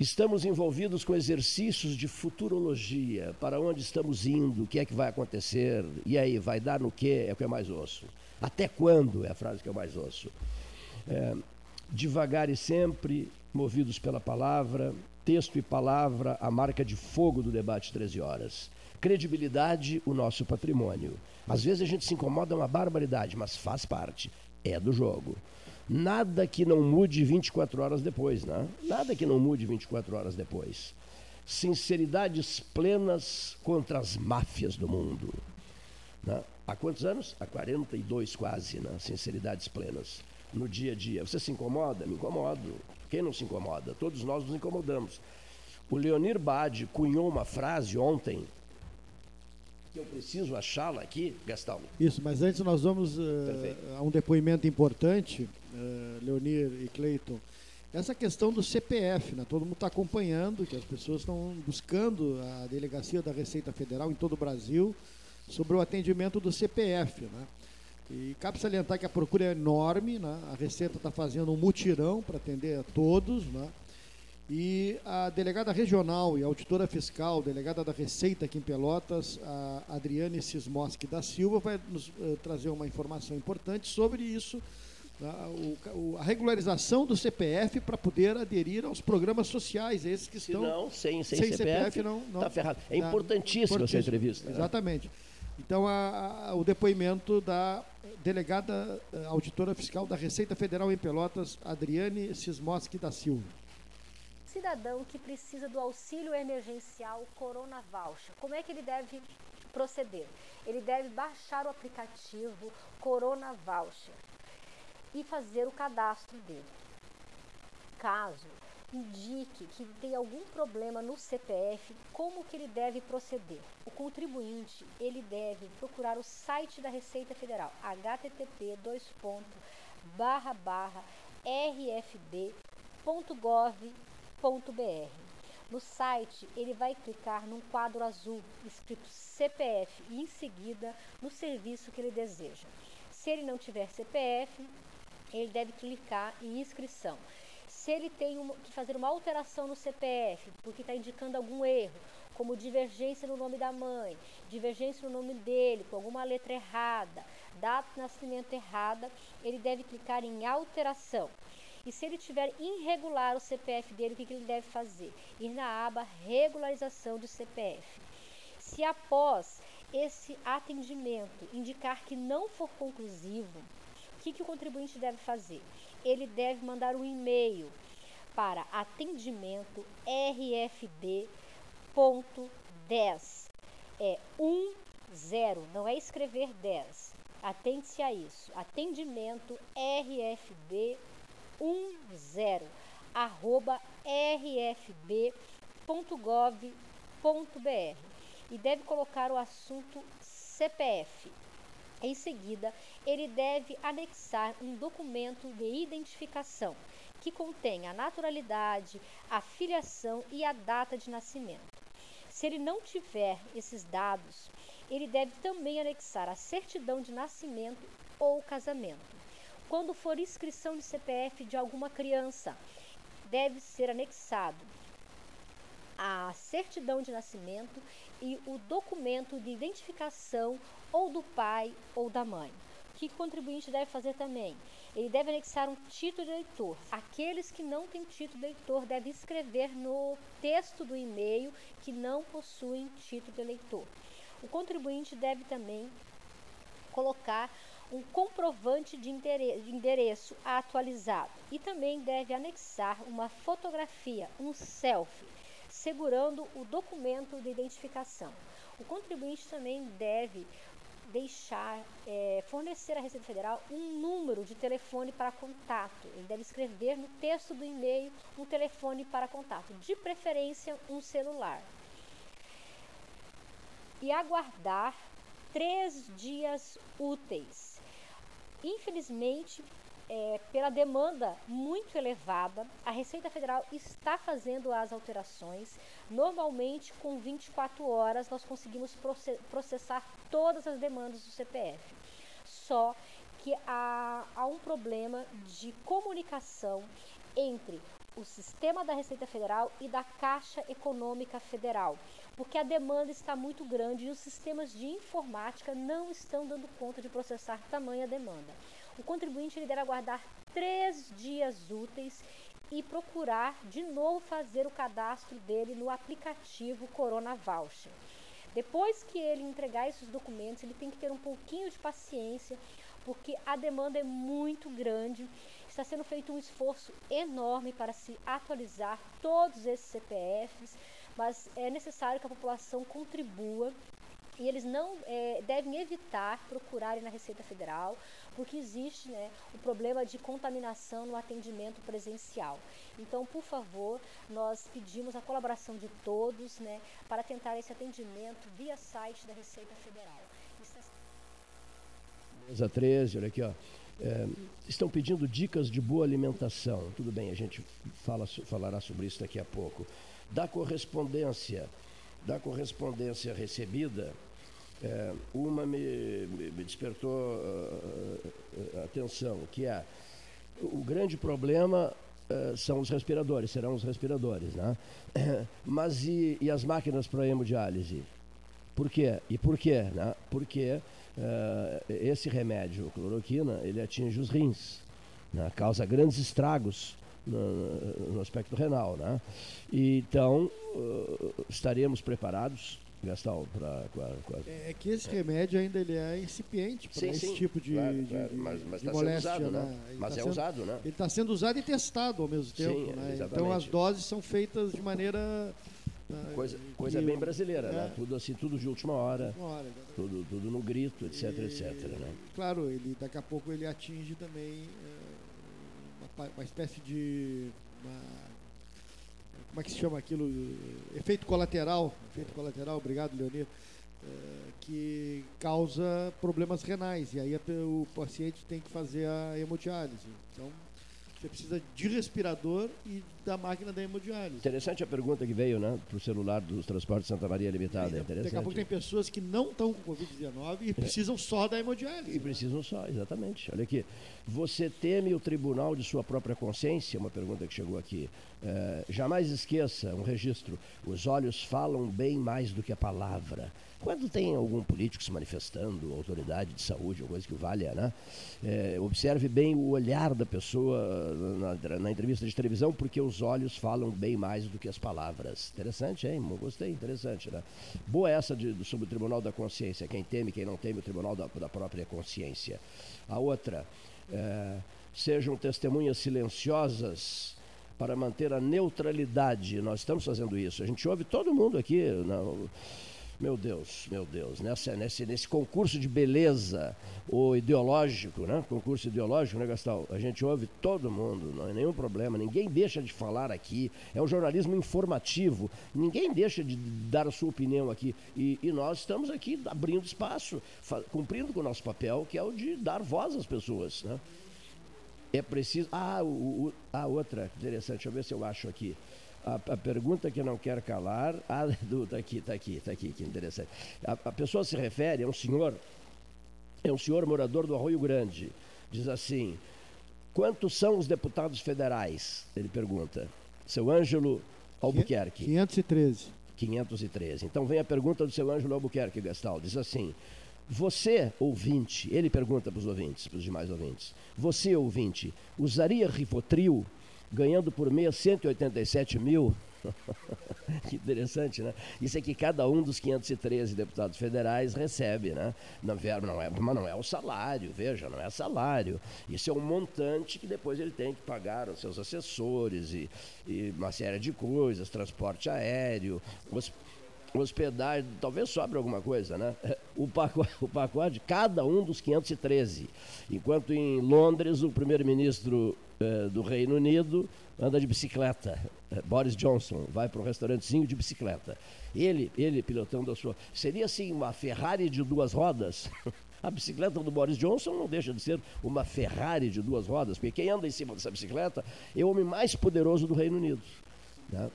Estamos envolvidos com exercícios de futurologia, para onde estamos indo, o que é que vai acontecer, e aí, vai dar no quê? É o que eu mais ouço. Até quando é a frase que eu mais ouço. É, devagar e sempre, movidos pela palavra, texto e palavra, a marca de fogo do debate 13 horas. Credibilidade, o nosso patrimônio. Às vezes a gente se incomoda uma barbaridade, mas faz parte, é do jogo. Nada que não mude 24 horas depois, né? Nada que não mude 24 horas depois. Sinceridades plenas contra as máfias do mundo. Né? Há quantos anos? Há 42 quase, né? Sinceridades plenas. No dia a dia. Você se incomoda? Me incomodo. Quem não se incomoda? Todos nós nos incomodamos. O Leonir Bade cunhou uma frase ontem que eu preciso achá-la aqui, Gastão. Isso, mas antes nós vamos uh, a um depoimento importante, Leonir e Cleiton. Essa questão do CPF, né? todo mundo está acompanhando, que as pessoas estão buscando a delegacia da Receita Federal em todo o Brasil sobre o atendimento do CPF. Né? E cabe salientar que a procura é enorme, né? a Receita está fazendo um mutirão para atender a todos. Né? E a delegada regional e auditora fiscal, delegada da Receita aqui em Pelotas, a Adriane Sismoski da Silva, vai nos uh, trazer uma informação importante sobre isso, a regularização do CPF para poder aderir aos programas sociais, esses que Se estão. Não, sem, sem, sem CPF, CPF não está ferrado. É tá, importantíssima essa entrevista. Né? Exatamente. Então, a, a, o depoimento da delegada uh, auditora fiscal da Receita Federal em Pelotas, Adriane Sismoski da Silva cidadão que precisa do auxílio emergencial Corona Voucher, como é que ele deve proceder? Ele deve baixar o aplicativo Corona Voucher e fazer o cadastro dele. Caso indique que tem algum problema no CPF, como que ele deve proceder? O contribuinte, ele deve procurar o site da Receita Federal, http rfb.gov no site, ele vai clicar num quadro azul escrito CPF e em seguida no serviço que ele deseja. Se ele não tiver CPF, ele deve clicar em inscrição. Se ele tem que fazer uma alteração no CPF, porque está indicando algum erro, como divergência no nome da mãe, divergência no nome dele, com alguma letra errada, data de nascimento errada, ele deve clicar em alteração. E se ele tiver irregular o CPF dele, o que, que ele deve fazer? Ir na aba regularização de CPF. Se após esse atendimento indicar que não for conclusivo, o que, que o contribuinte deve fazer? Ele deve mandar um e-mail para atendimento rfb.10. É 10, não é escrever 10. Atente-se a isso. Atendimento RFB 10 arroba rfb.gov.br e deve colocar o assunto CPF. Em seguida, ele deve anexar um documento de identificação que contém a naturalidade, a filiação e a data de nascimento. Se ele não tiver esses dados, ele deve também anexar a certidão de nascimento ou casamento. Quando for inscrição de CPF de alguma criança, deve ser anexado a certidão de nascimento e o documento de identificação ou do pai ou da mãe. O que o contribuinte deve fazer também? Ele deve anexar um título de eleitor. Aqueles que não têm título de eleitor devem escrever no texto do e-mail que não possuem título de eleitor. O contribuinte deve também colocar um comprovante de endereço atualizado e também deve anexar uma fotografia, um selfie, segurando o documento de identificação. O contribuinte também deve deixar, é, fornecer à Receita Federal um número de telefone para contato. Ele deve escrever no texto do e-mail um telefone para contato, de preferência um celular. E aguardar três dias úteis. Infelizmente, é, pela demanda muito elevada, a Receita Federal está fazendo as alterações. Normalmente, com 24 horas, nós conseguimos processar todas as demandas do CPF. Só que há, há um problema de comunicação entre o sistema da Receita Federal e da Caixa Econômica Federal, porque a demanda está muito grande e os sistemas de informática não estão dando conta de processar tamanha demanda o contribuinte ele deve aguardar três dias úteis e procurar de novo fazer o cadastro dele no aplicativo Corona Voucher. Depois que ele entregar esses documentos, ele tem que ter um pouquinho de paciência, porque a demanda é muito grande. Está sendo feito um esforço enorme para se atualizar todos esses CPFs, mas é necessário que a população contribua e eles não é, devem evitar procurarem na Receita Federal, porque existe né, o problema de contaminação no atendimento presencial. Então, por favor, nós pedimos a colaboração de todos né, para tentar esse atendimento via site da Receita Federal. Mesa 13, olha aqui, ó. É, estão pedindo dicas de boa alimentação. Tudo bem, a gente fala, falará sobre isso daqui a pouco. Da correspondência, da correspondência recebida, é, uma me, me despertou uh, atenção, que é o grande problema uh, são os respiradores, serão os respiradores, né? Mas e, e as máquinas para hemodiálise? Por quê? E por quê? Né? Porque uh, esse remédio, cloroquina, ele atinge os rins, né? causa grandes estragos no, no aspecto renal, né? E, então, estaremos preparados Gastão, para. É, é que esse remédio ainda ele é incipiente para esse sim, tipo de, claro, de, claro. Mas, mas de tá moléstia. Usado, né? né? Mas tá é sendo, usado, né? Ele está sendo usado e testado ao mesmo tempo. Sim, né? Então as doses são feitas de maneira. Ah, coisa, coisa bem brasileira, né? é. né? Tudo assim, tudo de última hora. Última hora tudo, tudo no grito, etc, e, etc. Né? Claro, ele, daqui a pouco ele atinge também é, uma, uma espécie de. Uma, como é que se chama aquilo? Efeito colateral, efeito colateral, obrigado, Leonir, é, que causa problemas renais. E aí o paciente tem que fazer a hemodiálise. Então, você precisa de respirador e da máquina da hemodiálise. Interessante a pergunta que veio, né, para o celular dos transportes Santa Maria Limitada. É, Daqui a pouco tem pessoas que não estão com Covid-19 e precisam só da hemodiálise. E né? precisam só, exatamente. Olha aqui. Você teme o tribunal de sua própria consciência? Uma pergunta que chegou aqui. É, jamais esqueça um registro. Os olhos falam bem mais do que a palavra. Quando tem algum político se manifestando, autoridade de saúde, alguma coisa que valha, né? É, observe bem o olhar da pessoa na, na, entrevista de televisão, porque os olhos falam bem mais do que as palavras. Interessante, hein? Gostei, interessante, né? Boa essa de, sobre o Tribunal da Consciência. Quem teme, quem não teme, o Tribunal da, da própria consciência. A outra, é, sejam testemunhas silenciosas para manter a neutralidade. Nós estamos fazendo isso. A gente ouve todo mundo aqui. Não, Meu Deus, meu Deus, nessa, nesse, nesse concurso de beleza, o ideológico, né? Concurso ideológico, né, Gastal? A gente ouve todo mundo, não é nenhum problema, ninguém deixa de falar aqui. É um jornalismo informativo, ninguém deixa de dar a sua opinião aqui. E, e nós estamos aqui abrindo espaço, cumprindo com o nosso papel, que é o de dar voz às pessoas, né? É preciso. Ah, o, o, a outra, interessante, deixa eu ver se eu acho aqui. A, a, pergunta que não quer calar. Ah, do, tá aqui, tá aqui, tá aqui, que interessante. A, a pessoa se refere a um senhor, é um senhor morador do Arroio Grande. Diz assim: quantos são os deputados federais? Ele pergunta. Seu Ângelo Albuquerque. 513. 513. Então vem a pergunta do seu Ângelo Albuquerque, Gastal. Diz assim: Você, ouvinte, ele pergunta para os ouvintes, para os demais ouvintes, você, ouvinte, usaria Rivotril ganhando por mês 187 mil. que interessante, né? Isso é que cada um dos 513 deputados federais recebe, né? Não, não é, mas não é o salário, veja, não é salário. Isso é um montante que depois ele tem que pagar aos seus assessores e, e uma série de coisas, transporte aéreo, hospedagem, talvez sobre alguma coisa, né? O pacote, o pacote, cada um dos 513. Enquanto em Londres, o primeiro-ministro eh, do Reino Unido anda de bicicleta. Eh, Boris Johnson vai para um restaurantezinho de bicicleta. Ele, ele pilotando a sua. Seria assim uma Ferrari de duas rodas? A bicicleta do Boris Johnson não deixa de ser uma Ferrari de duas rodas, porque quem anda em cima dessa bicicleta é o homem mais poderoso do Reino Unido. Né?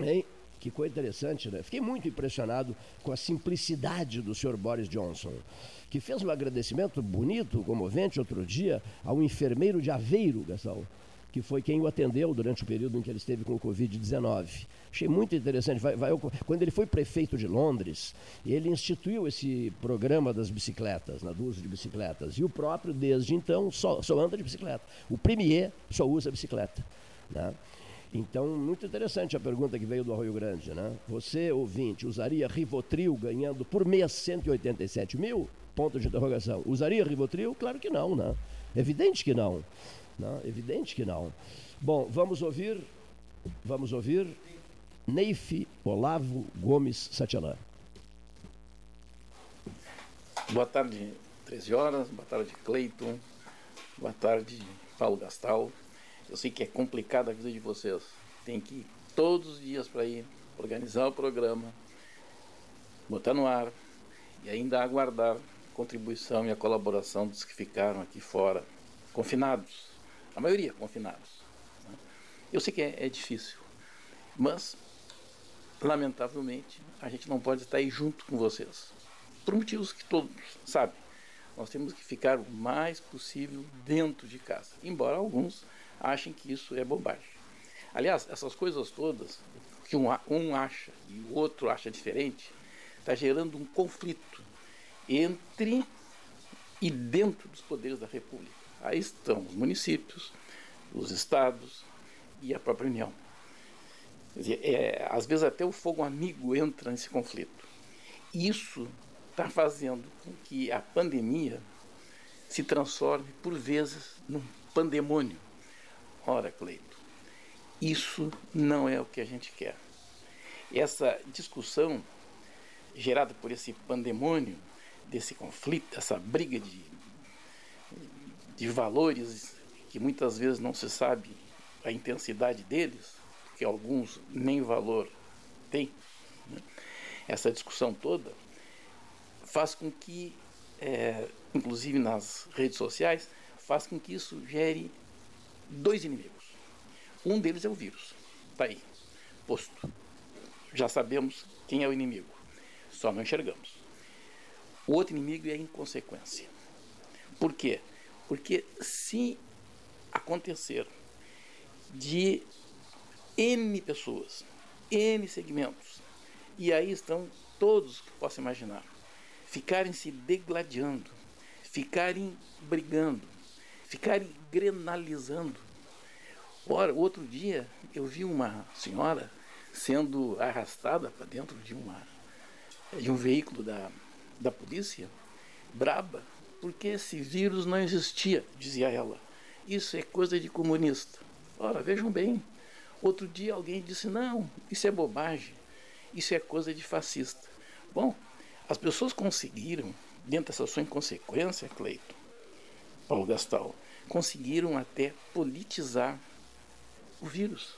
Hein? Que coisa interessante, né? Fiquei muito impressionado com a simplicidade do senhor Boris Johnson, que fez um agradecimento bonito, comovente, outro dia, ao enfermeiro de Aveiro, Gastão, que foi quem o atendeu durante o período em que ele esteve com o Covid-19. Achei muito interessante. Vai, vai, quando ele foi prefeito de Londres, ele instituiu esse programa das bicicletas, né, do uso de bicicletas. E o próprio, desde então, só, só anda de bicicleta. O premier só usa bicicleta. Né? Então, muito interessante a pergunta que veio do Arroio Grande, né? Você, ouvinte, usaria Rivotril ganhando por mês 187 mil? Ponto de interrogação. Usaria Rivotril? Claro que não, né? Evidente que não. Né? Evidente que não. Bom, vamos ouvir, vamos ouvir Neif Olavo Gomes Satialã. Boa tarde, 13 horas. Boa tarde, Cleiton. Boa tarde, Paulo Gastal. Eu sei que é complicada a vida de vocês. Tem que ir todos os dias para ir organizar o programa, botar no ar e ainda aguardar a contribuição e a colaboração dos que ficaram aqui fora, confinados, a maioria confinados. Né? Eu sei que é, é difícil, mas lamentavelmente a gente não pode estar aí junto com vocês, por motivos que todos sabem. Nós temos que ficar o mais possível dentro de casa, embora alguns achem que isso é bobagem. Aliás, essas coisas todas, que um, um acha e o outro acha diferente, está gerando um conflito entre e dentro dos poderes da República. Aí estão os municípios, os estados e a própria União. Dizer, é, às vezes até o fogo amigo entra nesse conflito. Isso está fazendo com que a pandemia se transforme, por vezes, num pandemônio. Ora, Cleito, isso não é o que a gente quer. Essa discussão gerada por esse pandemônio, desse conflito, essa briga de, de valores que muitas vezes não se sabe a intensidade deles, porque alguns nem valor têm, né? essa discussão toda faz com que, é, inclusive nas redes sociais, faz com que isso gere dois inimigos. Um deles é o vírus. Está aí, posto. Já sabemos quem é o inimigo, só não enxergamos. O outro inimigo é a inconsequência. Por quê? Porque se acontecer de N pessoas, N segmentos, e aí estão todos que possa imaginar, ficarem se degladiando, ficarem brigando, ficarem grenalizando. Ora, outro dia eu vi uma senhora sendo arrastada para dentro de, uma, de um veículo da, da polícia, braba, porque esse vírus não existia, dizia ela. Isso é coisa de comunista. Ora, vejam bem, outro dia alguém disse: não, isso é bobagem, isso é coisa de fascista. Bom, as pessoas conseguiram, dentro dessa sua inconsequência, Cleito, Paulo Gastal, conseguiram até politizar o vírus.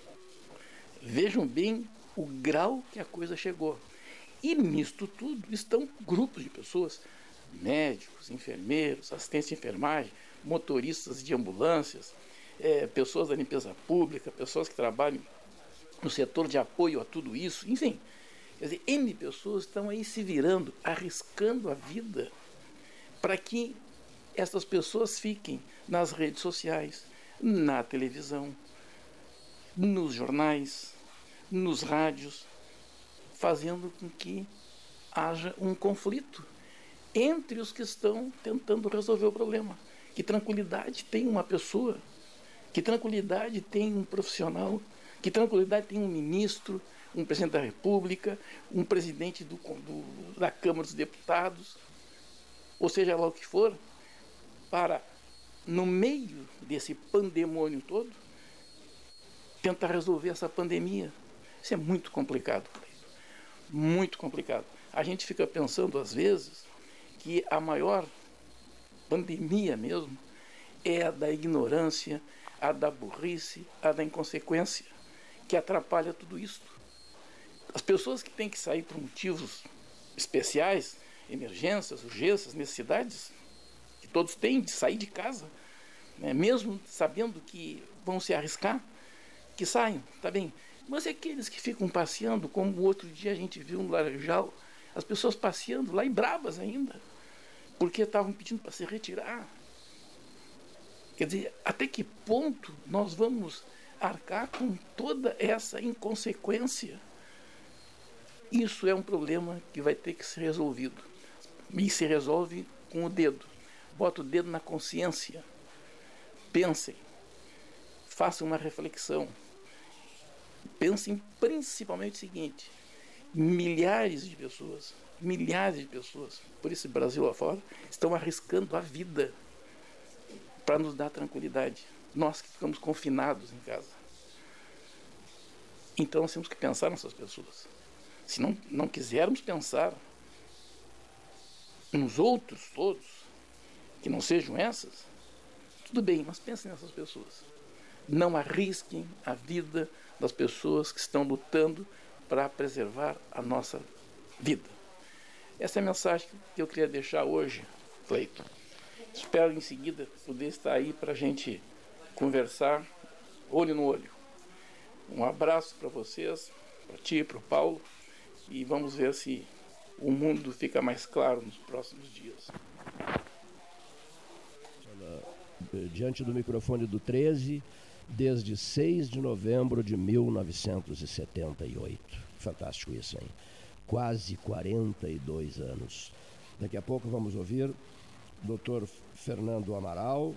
Vejam bem o grau que a coisa chegou. E nisto tudo estão grupos de pessoas, médicos, enfermeiros, assistentes de enfermagem, motoristas de ambulâncias, é, pessoas da limpeza pública, pessoas que trabalham no setor de apoio a tudo isso, enfim. Quer dizer, N pessoas estão aí se virando, arriscando a vida para que essas pessoas fiquem nas redes sociais, na televisão, nos jornais, nos rádios, fazendo com que haja um conflito entre os que estão tentando resolver o problema. Que tranquilidade tem uma pessoa, que tranquilidade tem um profissional, que tranquilidade tem um ministro, um presidente da República, um presidente do, do, da Câmara dos Deputados, ou seja lá o que for, para, no meio desse pandemônio todo, tentar resolver essa pandemia. Isso é muito complicado, muito complicado. A gente fica pensando, às vezes, que a maior pandemia mesmo é a da ignorância, a da burrice, a da inconsequência, que atrapalha tudo isso. As pessoas que têm que sair por motivos especiais, emergências, urgências, necessidades, todos têm de sair de casa, né, mesmo sabendo que vão se arriscar, que saiam, tá bem. Mas é aqueles que ficam passeando, como outro dia a gente viu no Laranjal, as pessoas passeando lá e bravas ainda, porque estavam pedindo para se retirar. Quer dizer, até que ponto nós vamos arcar com toda essa inconsequência? Isso é um problema que vai ter que ser resolvido. E se resolve com o dedo. Bota o dedo na consciência. Pensem. Façam uma reflexão. Pensem principalmente o seguinte: milhares de pessoas, milhares de pessoas, por esse Brasil afora, estão arriscando a vida para nos dar tranquilidade. Nós que ficamos confinados em casa. Então nós temos que pensar nessas pessoas. Se não, não quisermos pensar nos outros todos, que não sejam essas, tudo bem, mas pensem nessas pessoas. Não arrisquem a vida das pessoas que estão lutando para preservar a nossa vida. Essa é a mensagem que eu queria deixar hoje, Cleiton. Espero em seguida poder estar aí para a gente conversar olho no olho. Um abraço para vocês, para ti, para o Paulo, e vamos ver se o mundo fica mais claro nos próximos dias. Diante do microfone do 13, desde 6 de novembro de 1978. Fantástico isso, hein? Quase 42 anos. Daqui a pouco vamos ouvir o Dr. Fernando Amaral,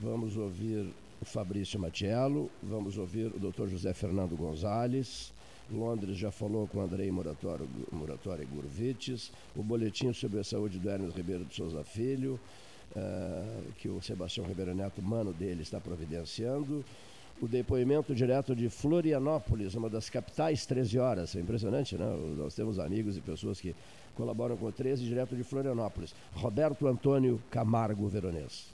vamos ouvir o Fabrício Matiello, vamos ouvir o Dr. José Fernando Gonzalez. Londres já falou com Andrei Muratório, Muratório Gurvites, o boletim sobre a saúde do Hermes Ribeiro de Souza Filho, uh, que o Sebastião Ribeiro Neto, mano dele, está providenciando. O depoimento direto de Florianópolis, uma das capitais, 13 horas. É impressionante, né? Nós temos amigos e pessoas que colaboram com o 13, direto de Florianópolis. Roberto Antônio Camargo Veronês.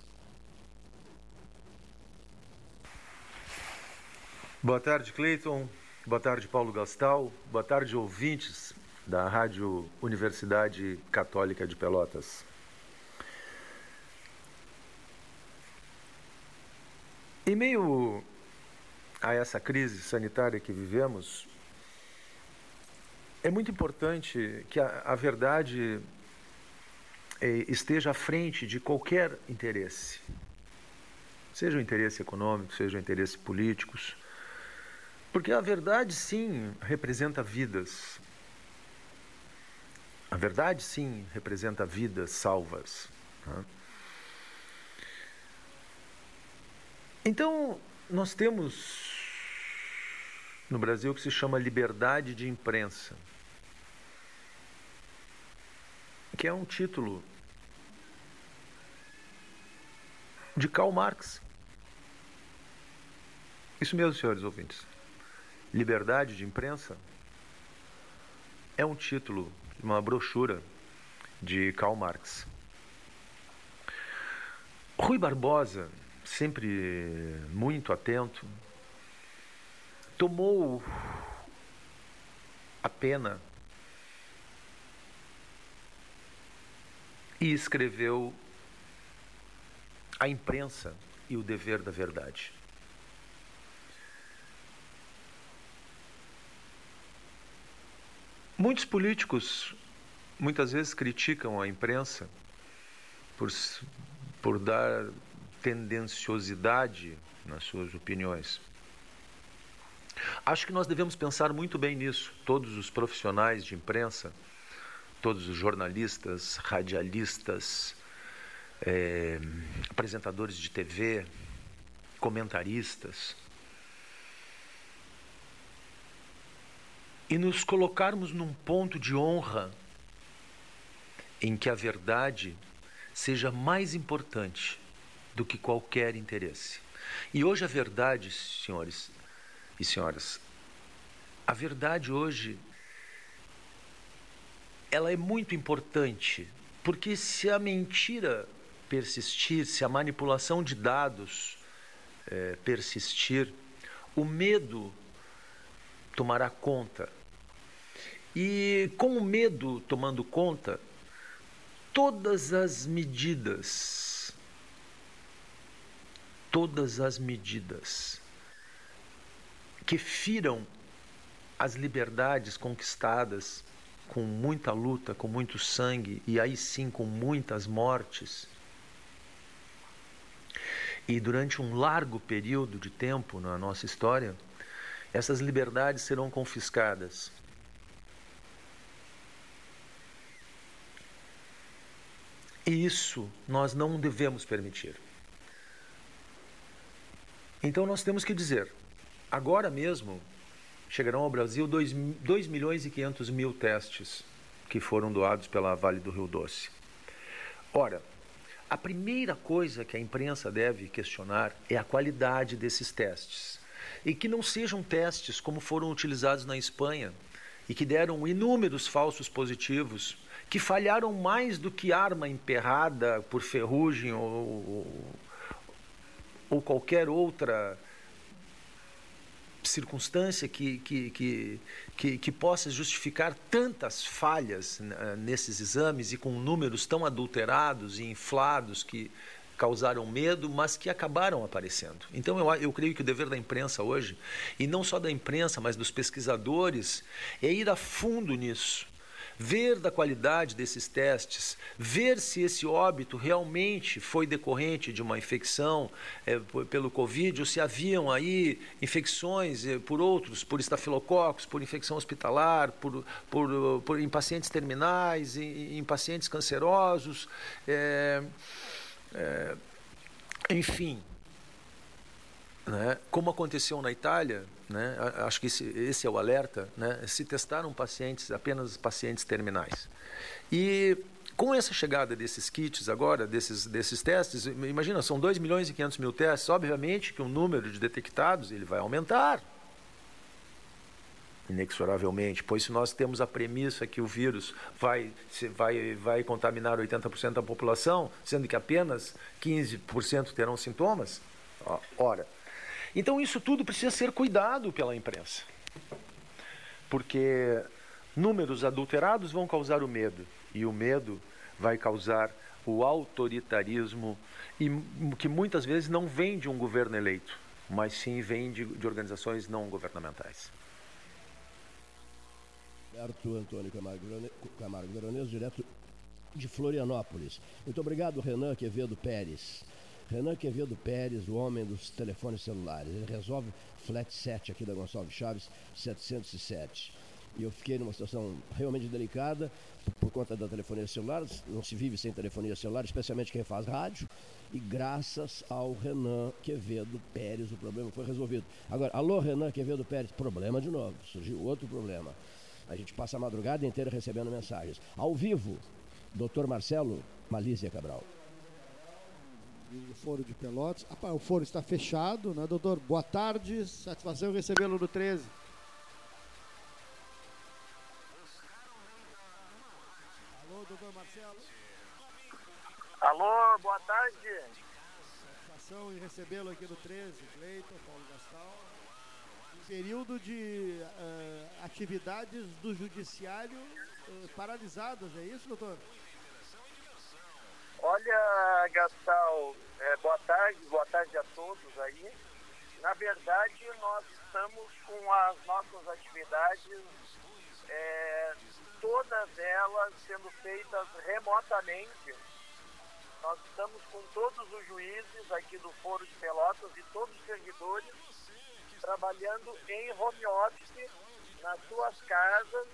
Boa tarde, Cleiton. Boa tarde, Paulo Gastal. Boa tarde, ouvintes da Rádio Universidade Católica de Pelotas. Em meio a essa crise sanitária que vivemos, é muito importante que a, a verdade eh, esteja à frente de qualquer interesse, seja o interesse econômico, seja o interesse políticos, porque a verdade sim representa vidas. A verdade sim representa vidas salvas. Né? Então, nós temos no Brasil o que se chama liberdade de imprensa, que é um título de Karl Marx. Isso mesmo, senhores ouvintes. Liberdade de imprensa é um título uma brochura de Karl Marx. Rui Barbosa, sempre muito atento, tomou a pena e escreveu A Imprensa e o Dever da Verdade. Muitos políticos muitas vezes criticam a imprensa por, por dar tendenciosidade nas suas opiniões. Acho que nós devemos pensar muito bem nisso, todos os profissionais de imprensa, todos os jornalistas, radialistas, é, apresentadores de TV, comentaristas, e nos colocarmos num ponto de honra em que a verdade seja mais importante do que qualquer interesse. E hoje a verdade, senhores e senhoras, a verdade hoje ela é muito importante, porque se a mentira persistir, se a manipulação de dados é, persistir, o medo tomará conta. E com o medo tomando conta, todas as medidas, todas as medidas que firam as liberdades conquistadas com muita luta, com muito sangue e aí sim com muitas mortes. E durante um largo período de tempo na nossa história, essas liberdades serão confiscadas. E isso nós não devemos permitir. Então nós temos que dizer: agora mesmo chegarão ao Brasil 2, 2 milhões e 500 mil testes que foram doados pela Vale do Rio Doce. Ora, a primeira coisa que a imprensa deve questionar é a qualidade desses testes. E que não sejam testes como foram utilizados na Espanha e que deram inúmeros falsos positivos que falharam mais do que arma emperrada por ferrugem ou, ou qualquer outra circunstância que, que, que, que, que possa justificar tantas falhas nesses exames e com números tão adulterados e inflados que causaram medo, mas que acabaram aparecendo. Então eu, eu creio que o dever da imprensa hoje, e não só da imprensa, mas dos pesquisadores, é ir a fundo nisso ver da qualidade desses testes, ver se esse óbito realmente foi decorrente de uma infecção é, pelo Covid ou se haviam aí infecções é, por outros, por estafilococos, por infecção hospitalar, por, por, por em pacientes terminais, em, em pacientes cancerosos, é, enfim. Né? Como aconteceu na Itália, né? acho que esse, esse, é o alerta, né? se testaram pacientes, apenas pacientes terminais. E com essa chegada desses kits agora, desses, desses testes, imagina, são 2 milhões e 500 mil testes, obviamente que o número de detectados ele vai aumentar, inexoravelmente, pois se nós temos a premissa que o vírus vai, vai, vai contaminar 80% da população, sendo que apenas 15% terão sintomas, ora, então isso tudo precisa ser cuidado pela imprensa. Porque números adulterados vão causar o medo, e o medo vai causar o autoritarismo, e que muitas vezes não vem de um governo eleito, mas sim vem de, de organizações não governamentais. Roberto Antônio Camargo Veronese, direto de Florianópolis. Muito obrigado, Renan Quevedo Pérez. Renan Quevedo Pérez, o homem dos telefones celulares. Ele resolve flat 7 aqui da Gonçalves Chaves 707. E eu fiquei numa situação realmente delicada por conta da telefonia celular. Não se vive sem telefonia celular, especialmente quem faz rádio. E graças ao Renan Quevedo Pérez, o problema foi resolvido. Agora, alô, Renan Quevedo Pérez, problema de novo. Surgiu outro problema. A gente passa a madrugada inteira recebendo mensagens. Ao vivo, doutor Marcelo Malícia Cabral do Foro de Pelotas. o foro está fechado, né, doutor? Boa tarde, satisfação recebê-lo no 13. Marcelo. Alô, boa tarde. Satisfação em recebê-lo aqui do 13, Cleiton, Paulo Gastal. Período de uh, atividades do judiciário uh, paralisadas, é isso, doutor? Olha, Gastal, é, boa tarde, boa tarde a todos aí. Na verdade, nós estamos com as nossas atividades, é, todas elas sendo feitas remotamente. Nós estamos com todos os juízes aqui do Foro de Pelotas e todos os servidores trabalhando em home office nas suas casas,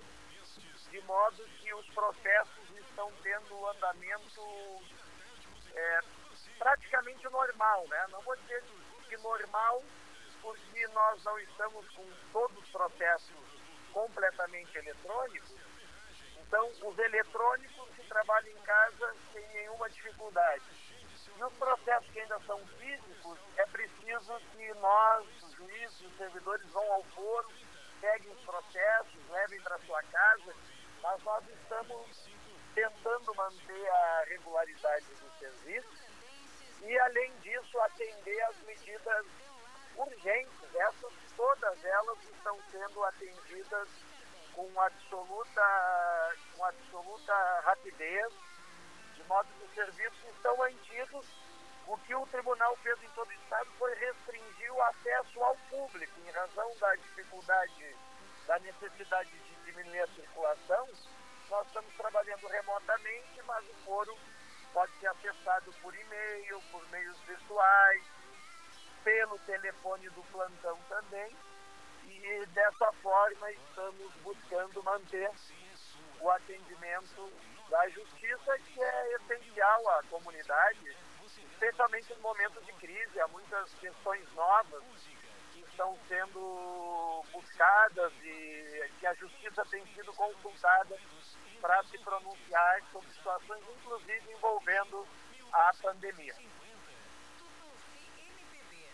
de modo que os processos estão tendo andamento é, praticamente normal, né? Não vou dizer que normal, porque nós não estamos com todos os processos completamente eletrônicos. Então, os eletrônicos que trabalham em casa sem nenhuma dificuldade. E os processos que ainda são físicos, é preciso que nós, os juízes, os servidores, vão ao foro, peguem os processos, levem para sua casa, mas nós estamos tentando manter a regularidade do serviço e, além disso, atender as medidas urgentes. Essas, todas elas estão sendo atendidas com absoluta, com absoluta rapidez, de modo que os serviços estão mantidos. O que o tribunal fez em todo o estado foi restringir o acesso ao público, em razão da dificuldade, da necessidade de diminuir a circulação. Nós estamos trabalhando remotamente, mas o foro pode ser acessado por e-mail, por meios virtuais, pelo telefone do plantão também. E dessa forma estamos buscando manter o atendimento da justiça, que é essencial à comunidade, especialmente no momento de crise. Há muitas questões novas estão sendo buscadas e que a justiça tem sido consultada para se pronunciar sobre situações, inclusive envolvendo a pandemia.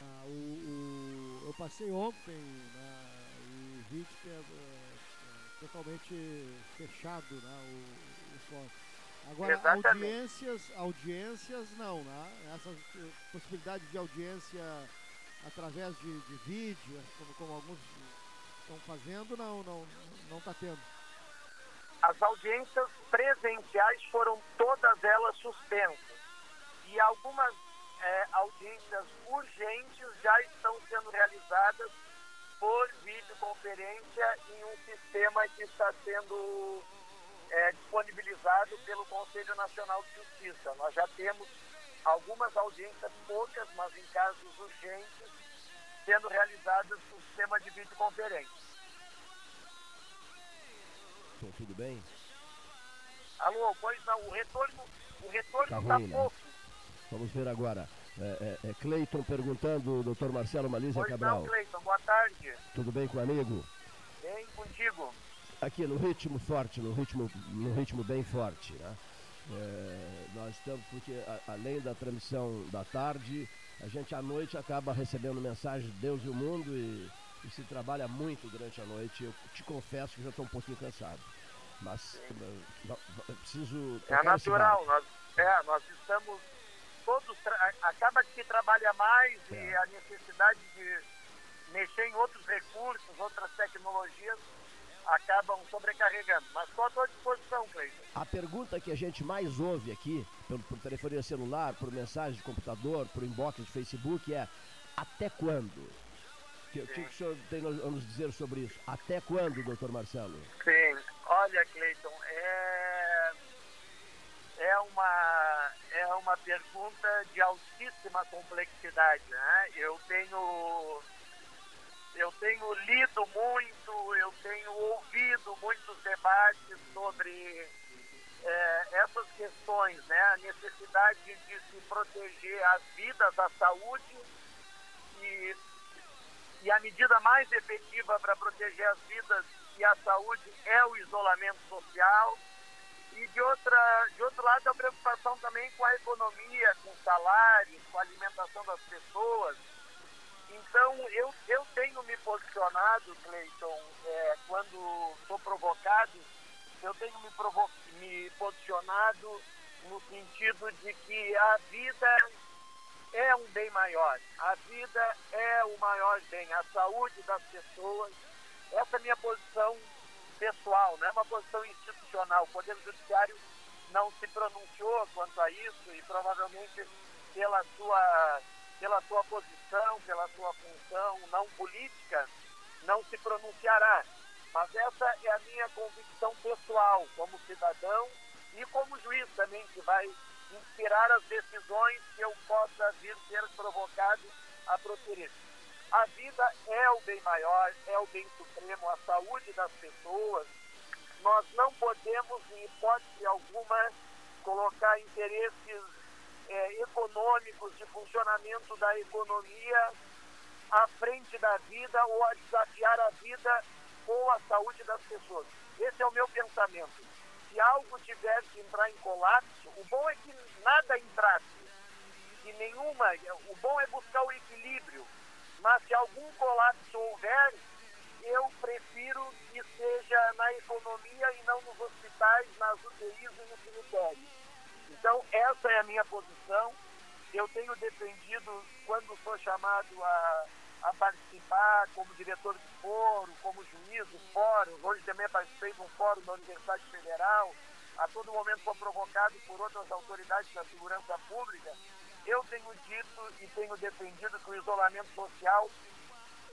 Ah, o, o, eu passei ontem né, e vi que é, é, totalmente fechado né, o, o. Agora, Exatamente. audiências, audiências não, né? Essa possibilidade de audiência através de, de vídeo, como, como alguns estão fazendo, não não não está tendo. As audiências presenciais foram todas elas suspensas e algumas é, audiências urgentes já estão sendo realizadas por videoconferência em um sistema que está sendo é, disponibilizado pelo Conselho Nacional de Justiça. Nós já temos algumas audiências, poucas, mas em casos urgentes, sendo realizadas no sistema de videoconferência. Então, tudo bem? Alô, pois não, o retorno o retorno Tá está ruim, né? pouco. Vamos ver agora. É, é, é Cleiton perguntando, doutor Marcelo Malísia Pois Cabral. não, Cleiton, boa tarde. Tudo bem com o amigo? Bem contigo. Aqui no ritmo forte, no ritmo, no ritmo bem forte, né? É, nós estamos, porque a- além da transmissão da tarde, a gente à noite acaba recebendo mensagens de Deus e o mundo e, e se trabalha muito durante a noite. Eu te confesso que já estou um pouquinho cansado. Mas eu preciso. É natural, nós, é, nós estamos todos, acaba que se trabalha mais e É. a necessidade de mexer em outros recursos, outras tecnologias, acabam sobrecarregando. Mas estou à tua disposição, Cleiton. A pergunta que a gente mais ouve aqui, por, por telefonia celular, por mensagem de computador, por inbox de Facebook, é até quando? O que, o que o senhor tem a nos dizer sobre isso? Até quando, doutor Marcelo? Sim, olha, Cleiton, é, é, uma, é uma pergunta de altíssima complexidade. Né? Eu tenho eu tenho lido muito, eu tenho ouvido muitos debates sobre é, essas questões, né? A necessidade de se proteger as vidas, a saúde e, e a medida mais efetiva para proteger as vidas e a saúde é o isolamento social. E de, outra, de outro lado, a preocupação também com a economia, com salários, com a alimentação das pessoas. Então, eu, eu tenho me posicionado, Cleiton, é, quando sou provocado eu tenho me, provo me posicionado no sentido de que a vida é um bem maior. A vida é o maior bem, a saúde das pessoas. Essa é a minha posição pessoal, não é uma posição institucional. O Poder Judiciário não se pronunciou quanto a isso e provavelmente pela sua, pela sua posição, pela sua função não política, não se pronunciará. Mas essa é a minha convicção pessoal como cidadão e como juiz também, que vai inspirar as decisões que eu possa vir ser provocado a proferir. A vida é o bem maior, é o bem supremo, a saúde das pessoas. Nós não podemos, em hipótese alguma, colocar interesses é, econômicos de funcionamento da economia à frente da vida ou a desafiar a vida ou a saúde das pessoas. Esse é o meu pensamento. Se algo tiver que entrar em colapso, o bom é que nada entrasse. Que nenhuma. O bom é buscar o equilíbrio. Mas se algum colapso houver, eu prefiro que seja na economia e não nos hospitais, nas UTIs e no cemitério. Então, essa é a minha posição. Eu tenho defendido, quando sou chamado a a participar como diretor de fórum, como juiz de fórum. Hoje também participei de um fórum da Universidade Federal. A todo momento sou provocado por outras autoridades da segurança pública. Eu tenho dito e tenho defendido que o isolamento social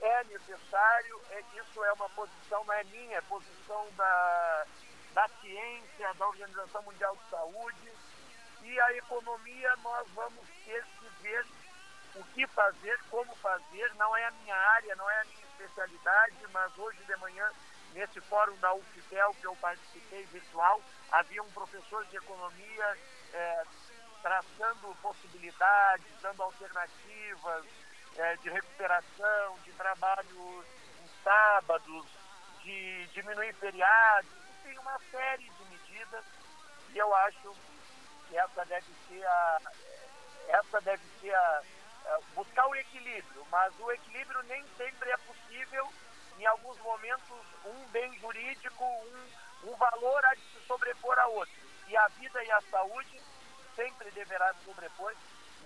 é necessário, é, isso é uma posição, não é minha, é posição da, da ciência, da Organização Mundial de Saúde. E a economia nós vamos ter que ver o que fazer, como fazer, não é a minha área, não é a minha especialidade, mas hoje de manhã, nesse fórum da UFPEL que eu participei virtual, havia um professor de economia é, traçando possibilidades, dando alternativas é, de recuperação, de trabalho em sábados, de diminuir feriados, tem uma série de medidas. E eu acho essa deve ser a essa deve ser a, é, buscar o equilíbrio, mas o equilíbrio nem sempre é possível. Em alguns momentos, um bem jurídico, um, um valor há de se sobrepor a outro. E a vida e a saúde sempre deverá se sobrepor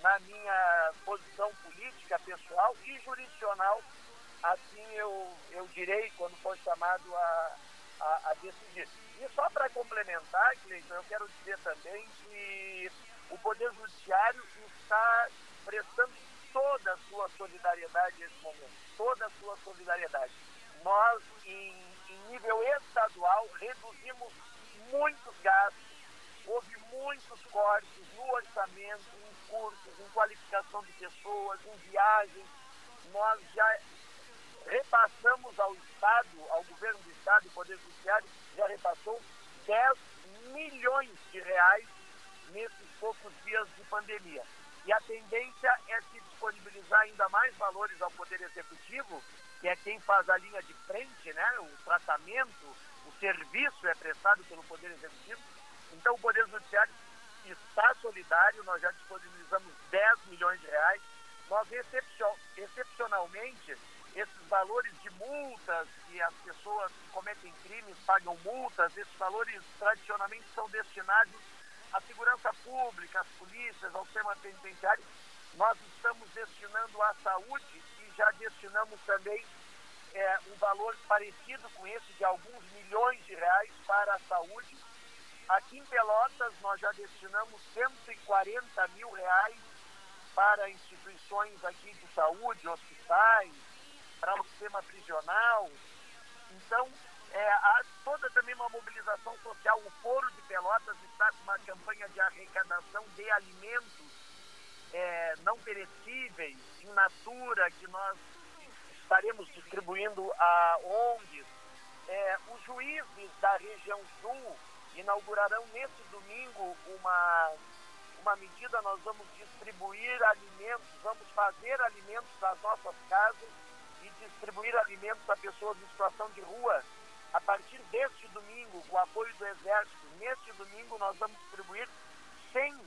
na minha posição política, pessoal e jurisdicional. Assim eu, eu direi quando for chamado a, a, a decidir. E só para complementar, Cleiton, eu quero dizer também que o Poder Judiciário está prestando toda a sua solidariedade nesse momento, toda a sua solidariedade. Nós, em, em nível estadual, reduzimos muitos gastos, houve muitos cortes no orçamento, em cursos, em qualificação de pessoas, em viagens. Nós já repassamos ao Estado, ao governo do Estado e Poder Judiciário, já repassou 10 milhões de reais nesses poucos dias de pandemia. E a tendência é se disponibilizar ainda mais valores ao Poder Executivo, que é quem faz a linha de frente, né? o tratamento, o serviço é prestado pelo Poder Executivo. Então o Poder Judiciário está solidário, nós já disponibilizamos 10 milhões de reais. Nós, excepcionalmente, esses valores de multas que as pessoas que cometem crimes pagam multas, esses valores tradicionalmente são destinados à segurança pública, às polícias, ao sistema penitenciário nós estamos destinando à saúde e já destinamos também é, um valor parecido com esse, de alguns milhões de reais para a saúde. Aqui em Pelotas, nós já destinamos 140 mil reais para instituições aqui de saúde, hospitais, para o sistema prisional. Então, é, há toda também uma mobilização social. O Foro de Pelotas está com uma campanha de arrecadação de alimentos é, não perecíveis, in natura, que nós estaremos distribuindo a ONGs. É, os juízes da região sul inaugurarão nesse domingo uma, uma medida, nós vamos distribuir alimentos, vamos fazer alimentos nas nossas casas distribuir alimentos a pessoas em situação de rua. A partir deste domingo, com o apoio do Exército, neste domingo nós vamos distribuir 100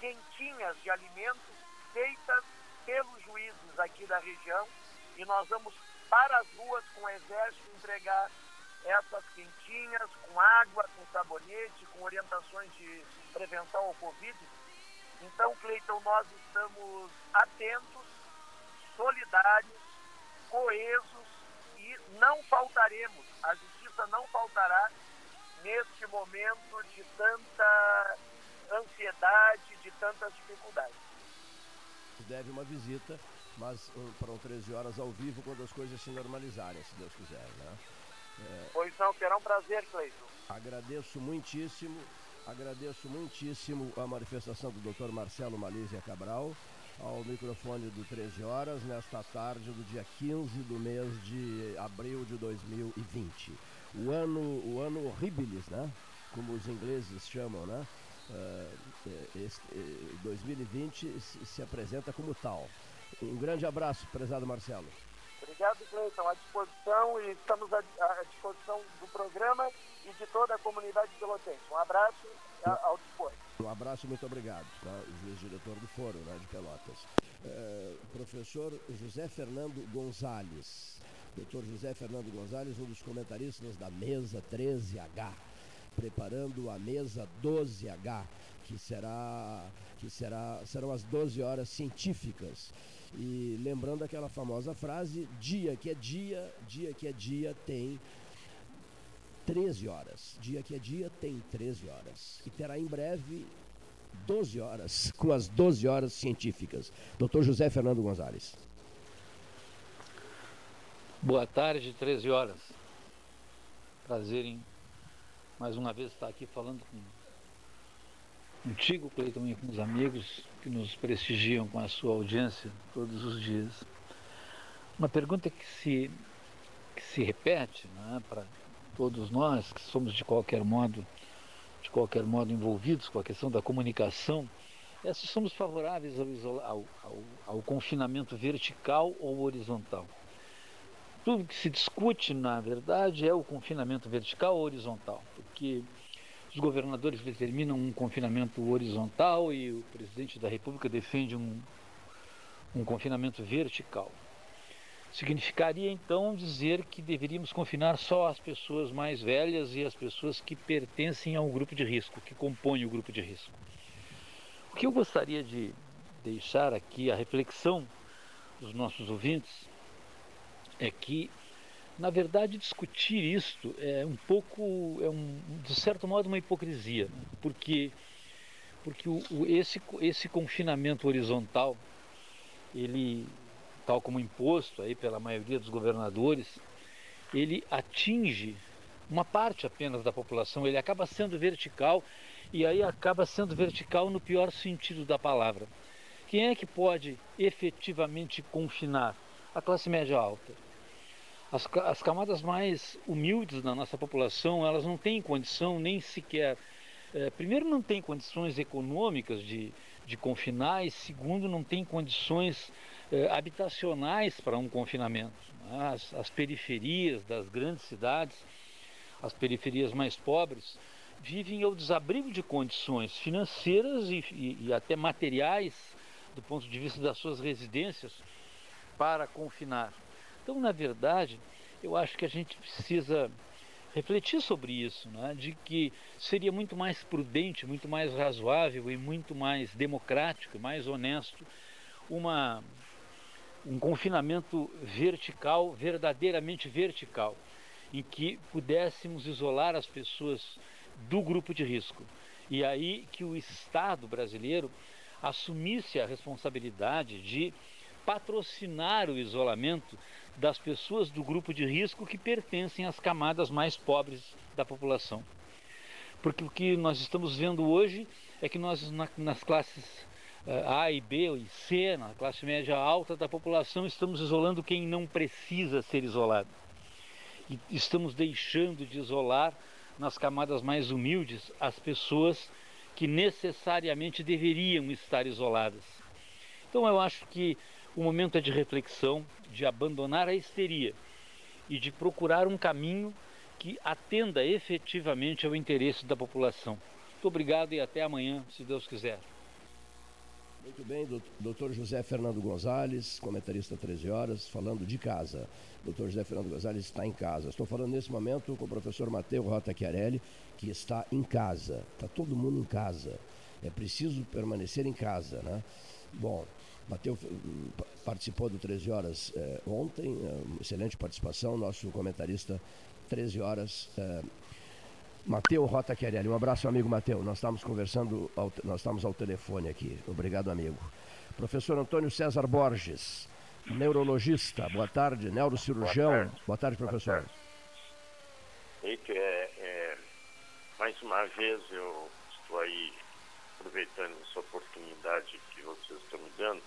quentinhas de alimentos feitas pelos juízes aqui da região e nós vamos para as ruas com o exército entregar essas quentinhas, com água, com sabonete, com orientações de prevenção ao Covid. Então, Cleiton, nós estamos atentos, solidários, coesos e não faltaremos, a justiça não faltará neste momento de tanta ansiedade, de tantas dificuldades. Deve uma visita, mas um, para 13 horas ao vivo quando as coisas se normalizarem, se Deus quiser. Né? É... Pois não, será um prazer, Cleiton. Agradeço muitíssimo, agradeço muitíssimo a manifestação do Dr. Marcelo Malísia Cabral ao microfone do 13 horas nesta tarde do dia 15 do mês de abril de 2020. O ano, o ano horribilis, né? Como os ingleses chamam, né? Uh, este, 2020 se, se apresenta como tal. Um grande abraço, prezado Marcelo. Obrigado, Cleiton. À disposição e estamos à, à disposição do programa e de toda a comunidade pelotense. Um abraço ao dispor. Um abraço, muito obrigado, tá? juiz-diretor do Foro né, de Pelotas. É, professor José Fernando Gonzalez. Doutor José Fernando Gonzalez, um dos comentaristas da mesa 13H, preparando a mesa 12H, que será que será serão as 12 horas científicas. E lembrando aquela famosa frase, dia que é dia, dia que é dia tem 13 horas. Dia que é dia tem 13 horas. E terá em breve 12 horas, com as 12 horas científicas. Dr. José Fernando Gonzalez. Boa tarde, 13 horas. Prazer em mais uma vez estar aqui falando com contigo, Cleiton, e com os amigos que nos prestigiam com a sua audiência todos os dias. Uma pergunta que se, que se repete né, para todos nós que somos de qualquer modo de qualquer modo envolvidos com a questão da comunicação é se somos favoráveis ao, ao, ao, ao confinamento vertical ou horizontal. Tudo que se discute, na verdade, é o confinamento vertical ou horizontal, porque os governadores determinam um confinamento horizontal e o presidente da República defende um, um confinamento vertical. Significaria então dizer que deveríamos confinar só as pessoas mais velhas e as pessoas que pertencem ao grupo de risco, que compõem o grupo de risco. O que eu gostaria de deixar aqui a reflexão dos nossos ouvintes é que, na verdade, discutir isto é um pouco, é um, de certo modo, uma hipocrisia, né? porque porque o, o, esse, esse confinamento horizontal ele tal como imposto aí pela maioria dos governadores, ele atinge uma parte apenas da população, ele acaba sendo vertical e aí acaba sendo vertical no pior sentido da palavra. Quem é que pode efetivamente confinar? A classe média alta. As, as camadas mais humildes da nossa população, elas não têm condição nem sequer. É, primeiro, não têm condições econômicas de, de confinar, e segundo, não têm condições habitacionais para um confinamento. Né? As, as, periferias das grandes cidades, as periferias mais pobres, vivem ao desabrigo de condições financeiras e, e, e até materiais, do ponto de vista das suas residências, para confinar. Então, na verdade, eu acho que a gente precisa refletir sobre isso, né? de que seria muito mais prudente, muito mais razoável e muito mais democrático, mais honesto uma um confinamento vertical, verdadeiramente vertical, em que pudéssemos isolar as pessoas do grupo de risco. E aí que o Estado brasileiro assumisse a responsabilidade de patrocinar o isolamento das pessoas do grupo de risco que pertencem às camadas mais pobres da população. Porque o que nós estamos vendo hoje é que nós, nas classes a e B e C, na classe média alta da população, estamos isolando quem não precisa ser isolado. E estamos deixando de isolar nas camadas mais humildes as pessoas que necessariamente deveriam estar isoladas. Então eu acho que o momento é de reflexão, de abandonar a histeria e de procurar um caminho que atenda efetivamente ao interesse da população. Muito obrigado e até amanhã, se Deus quiser. Muito bem, doutor José Fernando Gonzalez, comentarista 13 horas, falando de casa. Doutor José Fernando Gonzalez está em casa. Estou falando nesse momento com o professor Mateu Rota Chiarelli, que está em casa. Está todo mundo em casa. É preciso permanecer em casa, né? Bom, Mateu participou do 13 horas eh, ontem, eh, excelente participação, nosso comentarista 13 horas. Eh, Mateu Rota Chiarelli, um abraço, amigo Mateu. Nós estamos conversando, ao, nós estamos ao telefone aqui. Obrigado, amigo. Professor Antônio César Borges, neurologista. Boa tarde, neurocirurgião. Boa tarde, Boa tarde professor. Boa tarde. É, é, mais uma vez eu estou aí aproveitando essa oportunidade que vocês estão me dando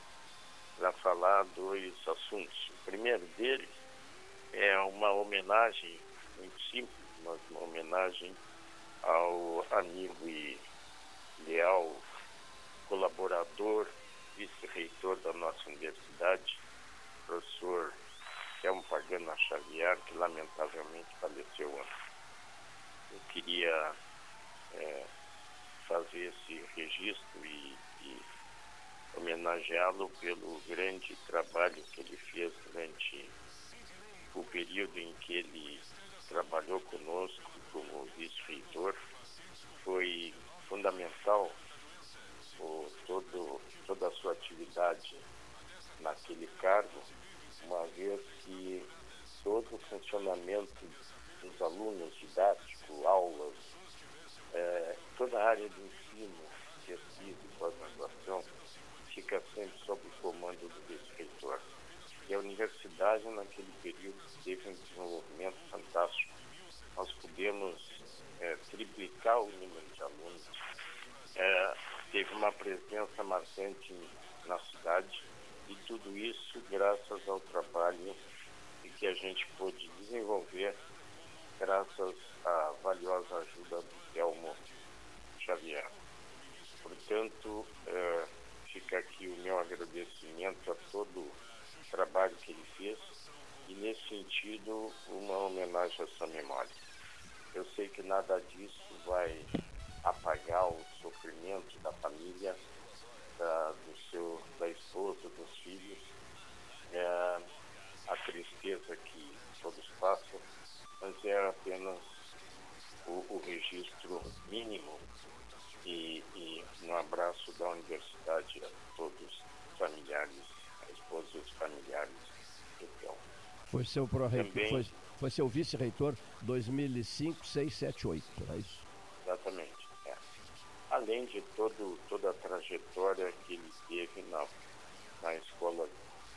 para falar dois assuntos. O primeiro deles é uma homenagem muito simples, mas uma homenagem ao amigo e leal colaborador, vice-reitor da nossa universidade, professor Elmo Pagana Xavier, que lamentavelmente faleceu ontem. Eu queria é, fazer esse registro e, e homenageá-lo pelo grande trabalho que ele fez durante o período em que ele trabalhou conosco como vice-reitor. Foi fundamental o, todo, toda a sua atividade naquele cargo, uma vez que todo o funcionamento dos alunos didático, aulas, é, toda a área de ensino, pesquisa e pós-graduação fica sempre sob o comando do vice-reitor. E a universidade, naquele período, teve um desenvolvimento fantástico. Nós pudemos é, triplicar o número de alunos, é, teve uma presença marcante na cidade, e tudo isso graças ao trabalho que a gente pôde desenvolver graças à valiosa ajuda do Telmo Xavier. Portanto, é, fica aqui o meu agradecimento a todo o trabalho que ele fez e, nesse sentido, uma homenagem à sua memória. Eu sei que nada disso vai apagar o sofrimento da família, da, do seu, da esposa, dos filhos, é, a tristeza que todos passam, mas é apenas o, o registro mínimo e, e um abraço da universidade a todos os familiares, a esposa e os familiares. Foi seu, Também, foi, foi seu vice-reitor 2005, 6, 7, 8, é isso? Exatamente. É. Além de todo, toda a trajetória que ele teve na, na escola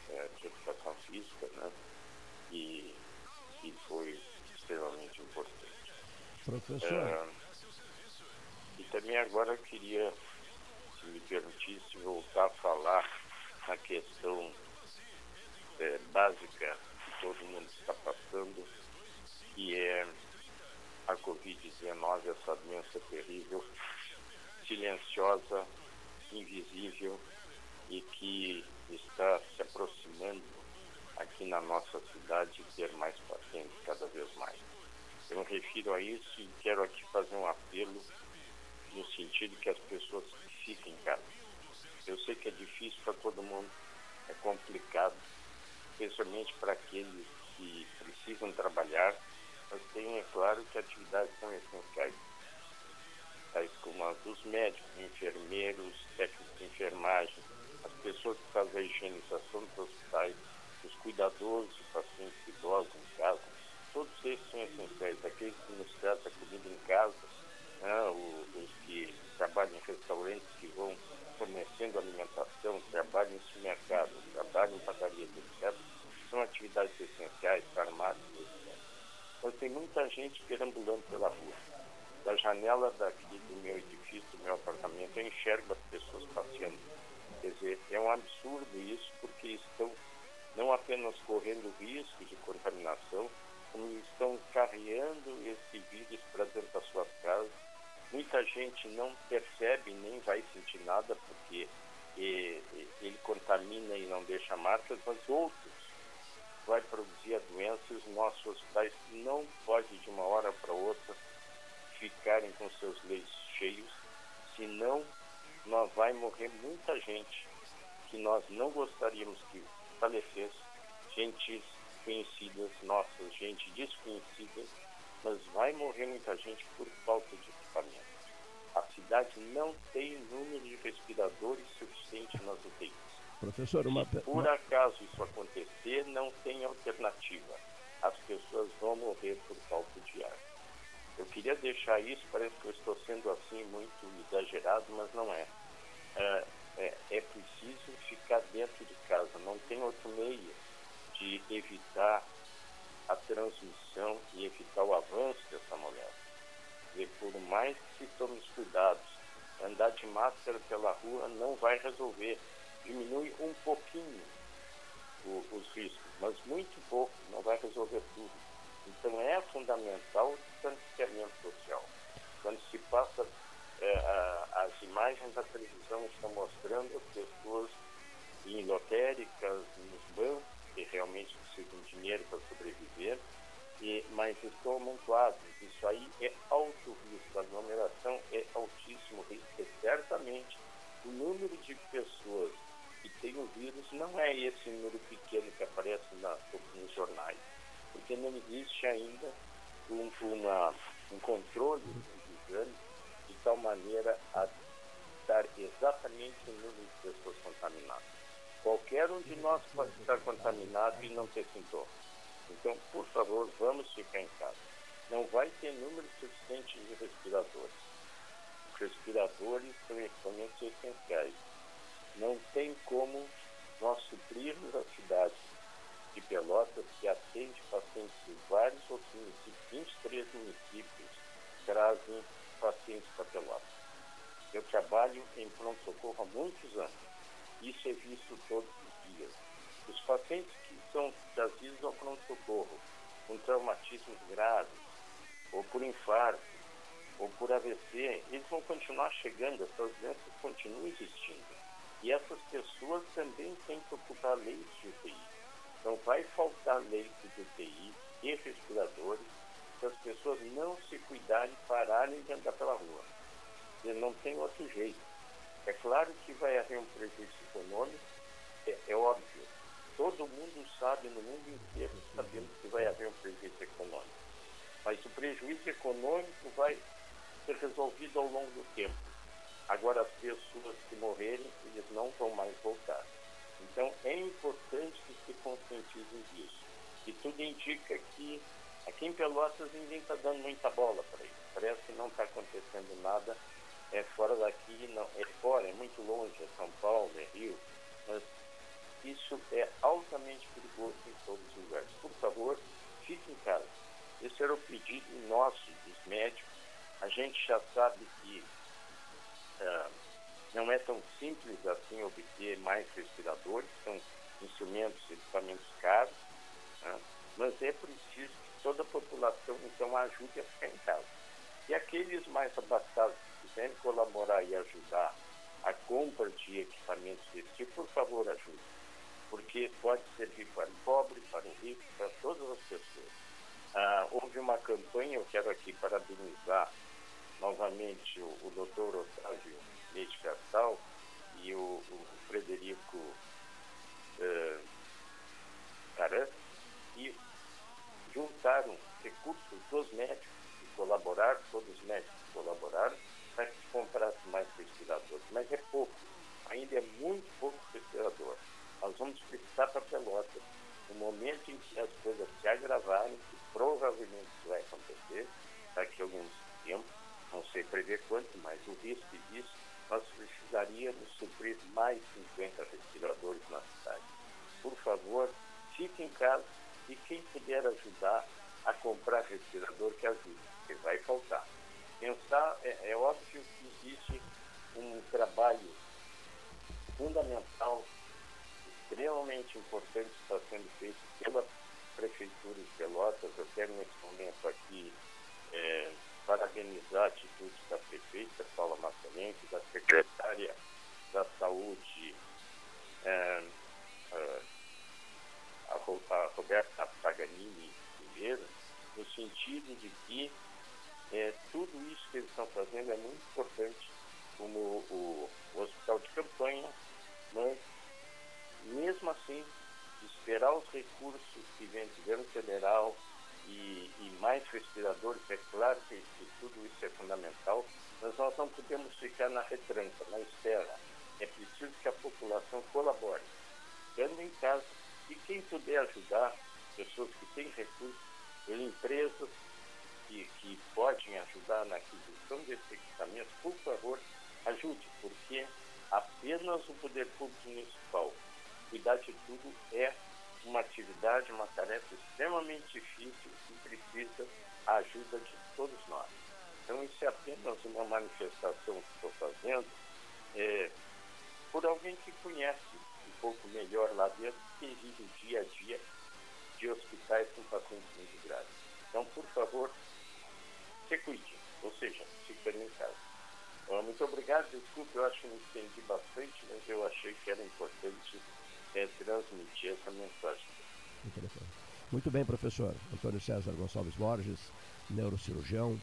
é, de educação física, né? E que foi extremamente importante. Professor. É, e também agora eu queria, se me permitisse, voltar a falar na questão é, básica todo mundo está passando, que é a Covid-19, essa doença terrível, silenciosa, invisível e que está se aproximando aqui na nossa cidade e ter mais pacientes cada vez mais. Eu me refiro a isso e quero aqui fazer um apelo no sentido que as pessoas fiquem em casa. Eu sei que é difícil para todo mundo, é complicado, especialmente para aqueles que precisam trabalhar, mas tem, é claro, que atividades são essenciais, tais como as dos médicos, enfermeiros, técnicos de enfermagem, as pessoas que fazem a higienização dos hospitais, os cuidadores de pacientes idosos em casa, todos esses são essenciais. Aqueles que nos tratam comida em casa, né, os que trabalham em restaurantes que vão fornecendo alimentação, trabalham em supermercados, trabalham em padarias, etc., são atividades essenciais, farmácias, etc. Mas tem muita gente perambulando pela rua. Da janela daqui do meu edifício, do meu apartamento, eu enxergo as pessoas passeando. Quer dizer, é um absurdo isso, porque estão não apenas correndo risco de contaminação, como estão carregando esse vírus para dentro das suas casas. Muita gente não percebe nem vai sentir nada porque ele contamina e não deixa marcas, mas outros vai produzir a doença e os nossos hospitais não podem de uma hora para outra ficarem com seus leitos cheios, senão nós vai morrer muita gente que nós não gostaríamos que falecesse, gente conhecidas nossas, gente desconhecida, mas vai morrer muita gente por falta de equipamento. A cidade não tem número de respiradores suficiente nas UTIs. Professor, uma... Se por acaso isso acontecer, não tem alternativa. As pessoas vão morrer por falta de ar. Eu queria deixar isso, parece que eu estou sendo assim muito exagerado, mas não é. É, é, é preciso ficar dentro de casa, não tem outro meio de evitar a transmissão e evitar o avanço dessa mulher. E por mais que se tome cuidados, andar de máscara pela rua não vai resolver. Diminui um pouquinho o, os riscos, mas muito pouco, não vai resolver tudo. Então é fundamental o distanciamento social. Quando se passa, é, a, as imagens da televisão estão mostrando as pessoas em lotéricas, nos bancos, que realmente precisam de dinheiro para sobreviver, e, mas estão amontoados. Isso aí é alto risco, a aglomeração é altíssimo risco, e certamente o número de pessoas que têm o vírus não é esse número pequeno que aparece na, nos jornais, porque não existe ainda um, uma, um controle dos exames de tal maneira a dar exatamente o número de pessoas contaminadas. Qualquer um de nós pode estar contaminado e não ter sintomas. Então, por favor, vamos ficar em casa. Não vai ter número suficiente de respiradores. Os respiradores são equipamentos essenciais. Não tem como nós suprirmos a cidade de Pelotas, que atende pacientes de vários outros municípios, 23 municípios trazem pacientes para Pelotas. Eu trabalho em pronto-socorro há muitos anos. Isso é visto todos os dias. Os pacientes que são trazidos ao pronto-socorro com traumatismos graves, ou por infarto, ou por AVC, eles vão continuar chegando, essas doenças continuam existindo. E essas pessoas também têm que ocupar leitos de UTI. Então vai faltar leitos de UTI e respiradores se as pessoas não se cuidarem pararem de andar pela rua. E não tem outro jeito. É claro que vai haver um prejuízo econômico, é, é óbvio. Todo mundo sabe, no mundo inteiro, sabendo que vai haver um prejuízo econômico. Mas o prejuízo econômico vai ser resolvido ao longo do tempo. Agora, as pessoas que morrerem, eles não vão mais voltar. Então, é importante que se conscientizem disso. E tudo indica que aqui em Pelotas ninguém está dando muita bola para isso. Parece que não está acontecendo nada é fora daqui, não, é fora, é muito longe, é São Paulo, é Rio, mas isso é altamente perigoso em todos os lugares. Por favor, fique em casa. Esse era o pedido nosso, dos médicos. A gente já sabe que uh, não é tão simples assim obter mais respiradores, são instrumentos, equipamentos caros, né? mas é preciso que toda a população então ajude a ficar em casa. E aqueles mais abastados quiserem colaborar e ajudar a compra de equipamentos desse tipo, por favor, ajude. Porque pode servir para o pobre, para o rico, para todas as pessoas. Ah, houve uma campanha, eu quero aqui parabenizar novamente o, o doutor Otávio Leite Castal e o, o Frederico uh, Caran, que juntaram recursos dos médicos que colaboraram, todos os médicos colaboraram, para que se comprasse mais respiradores. Mas é pouco, ainda é muito pouco respirador. Nós vamos precisar para Pelotas, no momento em que as coisas se agravarem, que provavelmente isso vai acontecer daqui a alguns tempos, não sei prever quanto, mas o risco disso, nós precisaríamos suprir mais 50 respiradores na cidade. Por favor, fique em casa e quem puder ajudar a comprar respirador, que ajude, porque vai faltar. Pensar, é, é óbvio que existe um trabalho fundamental, extremamente importante, que está sendo feito pela Prefeitura de Pelotas. Quero nesse momento aqui é, parabenizar a atitude da prefeita Paula Massalenque, da secretária da Saúde, é, é, a, a Roberta Paganini Ribeiro, no sentido de que é, tudo isso que eles estão fazendo é muito importante, como o, o hospital de campanha, mas mesmo assim, esperar os recursos que vem do governo federal e, e, mais respiradores, é claro que, que, tudo isso é fundamental, mas nós não podemos ficar na retranca, na espera. É preciso que a população colabore, ficando em casa, e quem puder ajudar, pessoas que têm recursos, empresas que, que podem ajudar na aquisição desses equipamentos, por favor, ajude, porque apenas o poder público municipal cuidar de tudo é uma atividade, uma tarefa extremamente difícil e precisa a ajuda de todos nós. Então, isso é apenas uma manifestação que estou fazendo é, por alguém que conhece um pouco melhor lá dentro, que vive o dia a dia de hospitais com pacientes muito graves. Então, por favor, se cuide, ou seja, fique em casa. Muito obrigado, desculpe, eu acho que me estendi bastante, mas eu achei que era importante é, transmitir essa mensagem. Muito bem, professor. Antônio César Gonçalves Borges, neurocirurgião,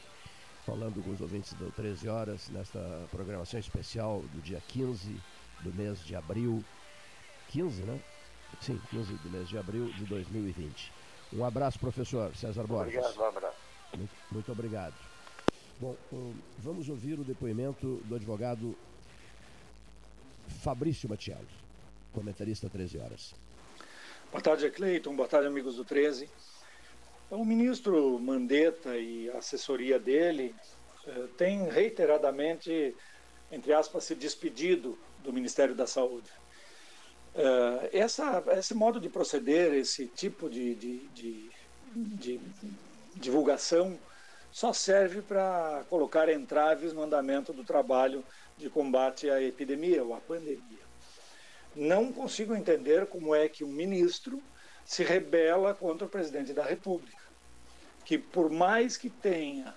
falando com os ouvintes do 13 horas, nesta programação especial do dia 15 do mês de abril. 15, né? Sim, 15 do mês de abril de 2020. Um abraço, professor César Borges. Obrigado, um abraço. Muito, muito obrigado. Bom, vamos ouvir o depoimento do advogado Fabrício Matiello, comentarista 13 horas. Boa tarde, Cleiton. Boa tarde, amigos do 13. O ministro Mandetta e a assessoria dele eh, têm reiteradamente, entre aspas, se despedido do Ministério da Saúde. Eh, essa, esse modo de proceder, esse tipo de, de, de, de divulgação, só serve para colocar entraves no andamento do trabalho de combate à epidemia ou à pandemia. Não consigo entender como é que um ministro se rebela contra o presidente da República, que por mais que tenha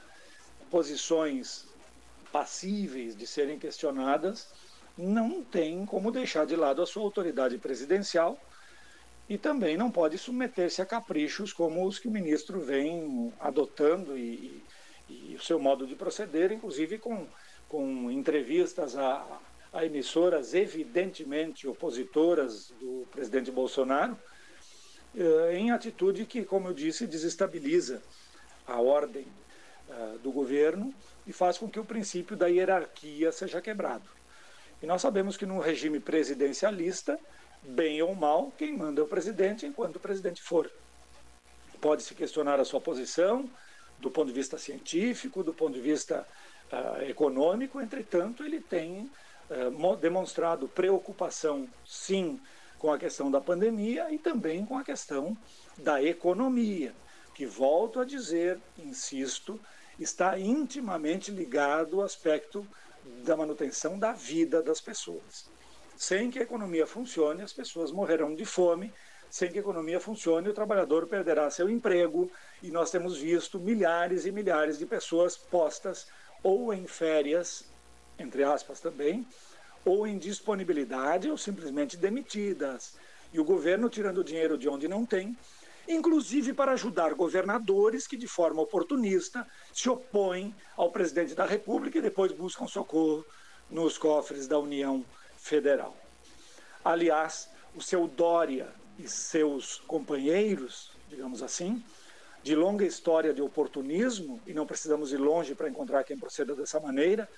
posições passíveis de serem questionadas, não tem como deixar de lado a sua autoridade presidencial e também não pode submeter-se a caprichos como os que o ministro vem adotando e, e o seu modo de proceder, inclusive com, com entrevistas a, a emissoras evidentemente opositoras do presidente Bolsonaro, eh, em atitude que, como eu disse, desestabiliza a ordem eh, do governo e faz com que o princípio da hierarquia seja quebrado. E nós sabemos que no regime presidencialista, bem ou mal, quem manda é o presidente enquanto o presidente for. Pode-se questionar a sua posição do ponto de vista científico, do ponto de vista uh, econômico, entretanto, ele tem demonstrado preocupação, sim, com a questão da pandemia e também com a questão da economia, que, volto a dizer, insisto, está intimamente ligado ao aspecto da manutenção da vida das pessoas. Sem que a economia funcione, as pessoas morrerão de fome. Sem que a economia funcione, o trabalhador perderá seu emprego. E nós temos visto milhares e milhares de pessoas postas ou em férias, entre aspas também, ou em disponibilidade ou simplesmente demitidas. E o governo tirando dinheiro de onde não tem, inclusive para ajudar governadores que, de forma oportunista, se opõem ao presidente da República e depois buscam socorro nos cofres da União Federal. Aliás, o seu Dória e seus companheiros, digamos assim, de longa história de oportunismo, e não precisamos ir longe para encontrar quem proceda dessa maneira,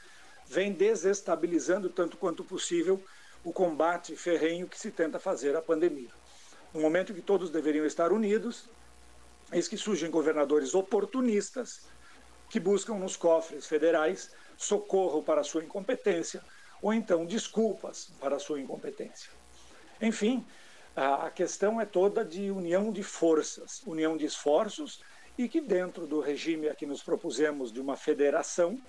vem desestabilizando tanto quanto possível o combate ferrenho que se tenta fazer à pandemia. No momento que todos deveriam estar unidos, eis que surgem governadores oportunistas que buscam nos cofres federais socorro para sua incompetência ou então desculpas para sua incompetência. Enfim, a questão é toda de união de forças, união de esforços e que dentro do regime a que nos propusemos de uma federação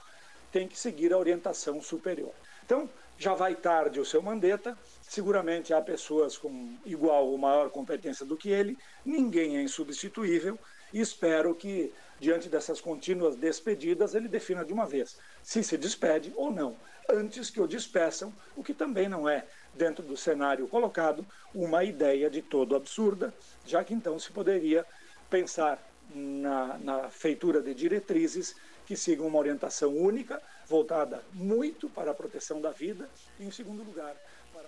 tem que seguir a orientação superior. Então, já vai tarde o seu Mandetta, seguramente há pessoas com igual ou maior competência do que ele, ninguém é insubstituível. E espero que, diante dessas contínuas despedidas, ele defina de uma vez se se despede ou não, antes que o despeçam, o que também não é, dentro do cenário colocado, uma ideia de todo absurda, já que então se poderia pensar na, na feitura de diretrizes que sigam uma orientação única, voltada muito para a proteção da vida, e, em segundo lugar, para.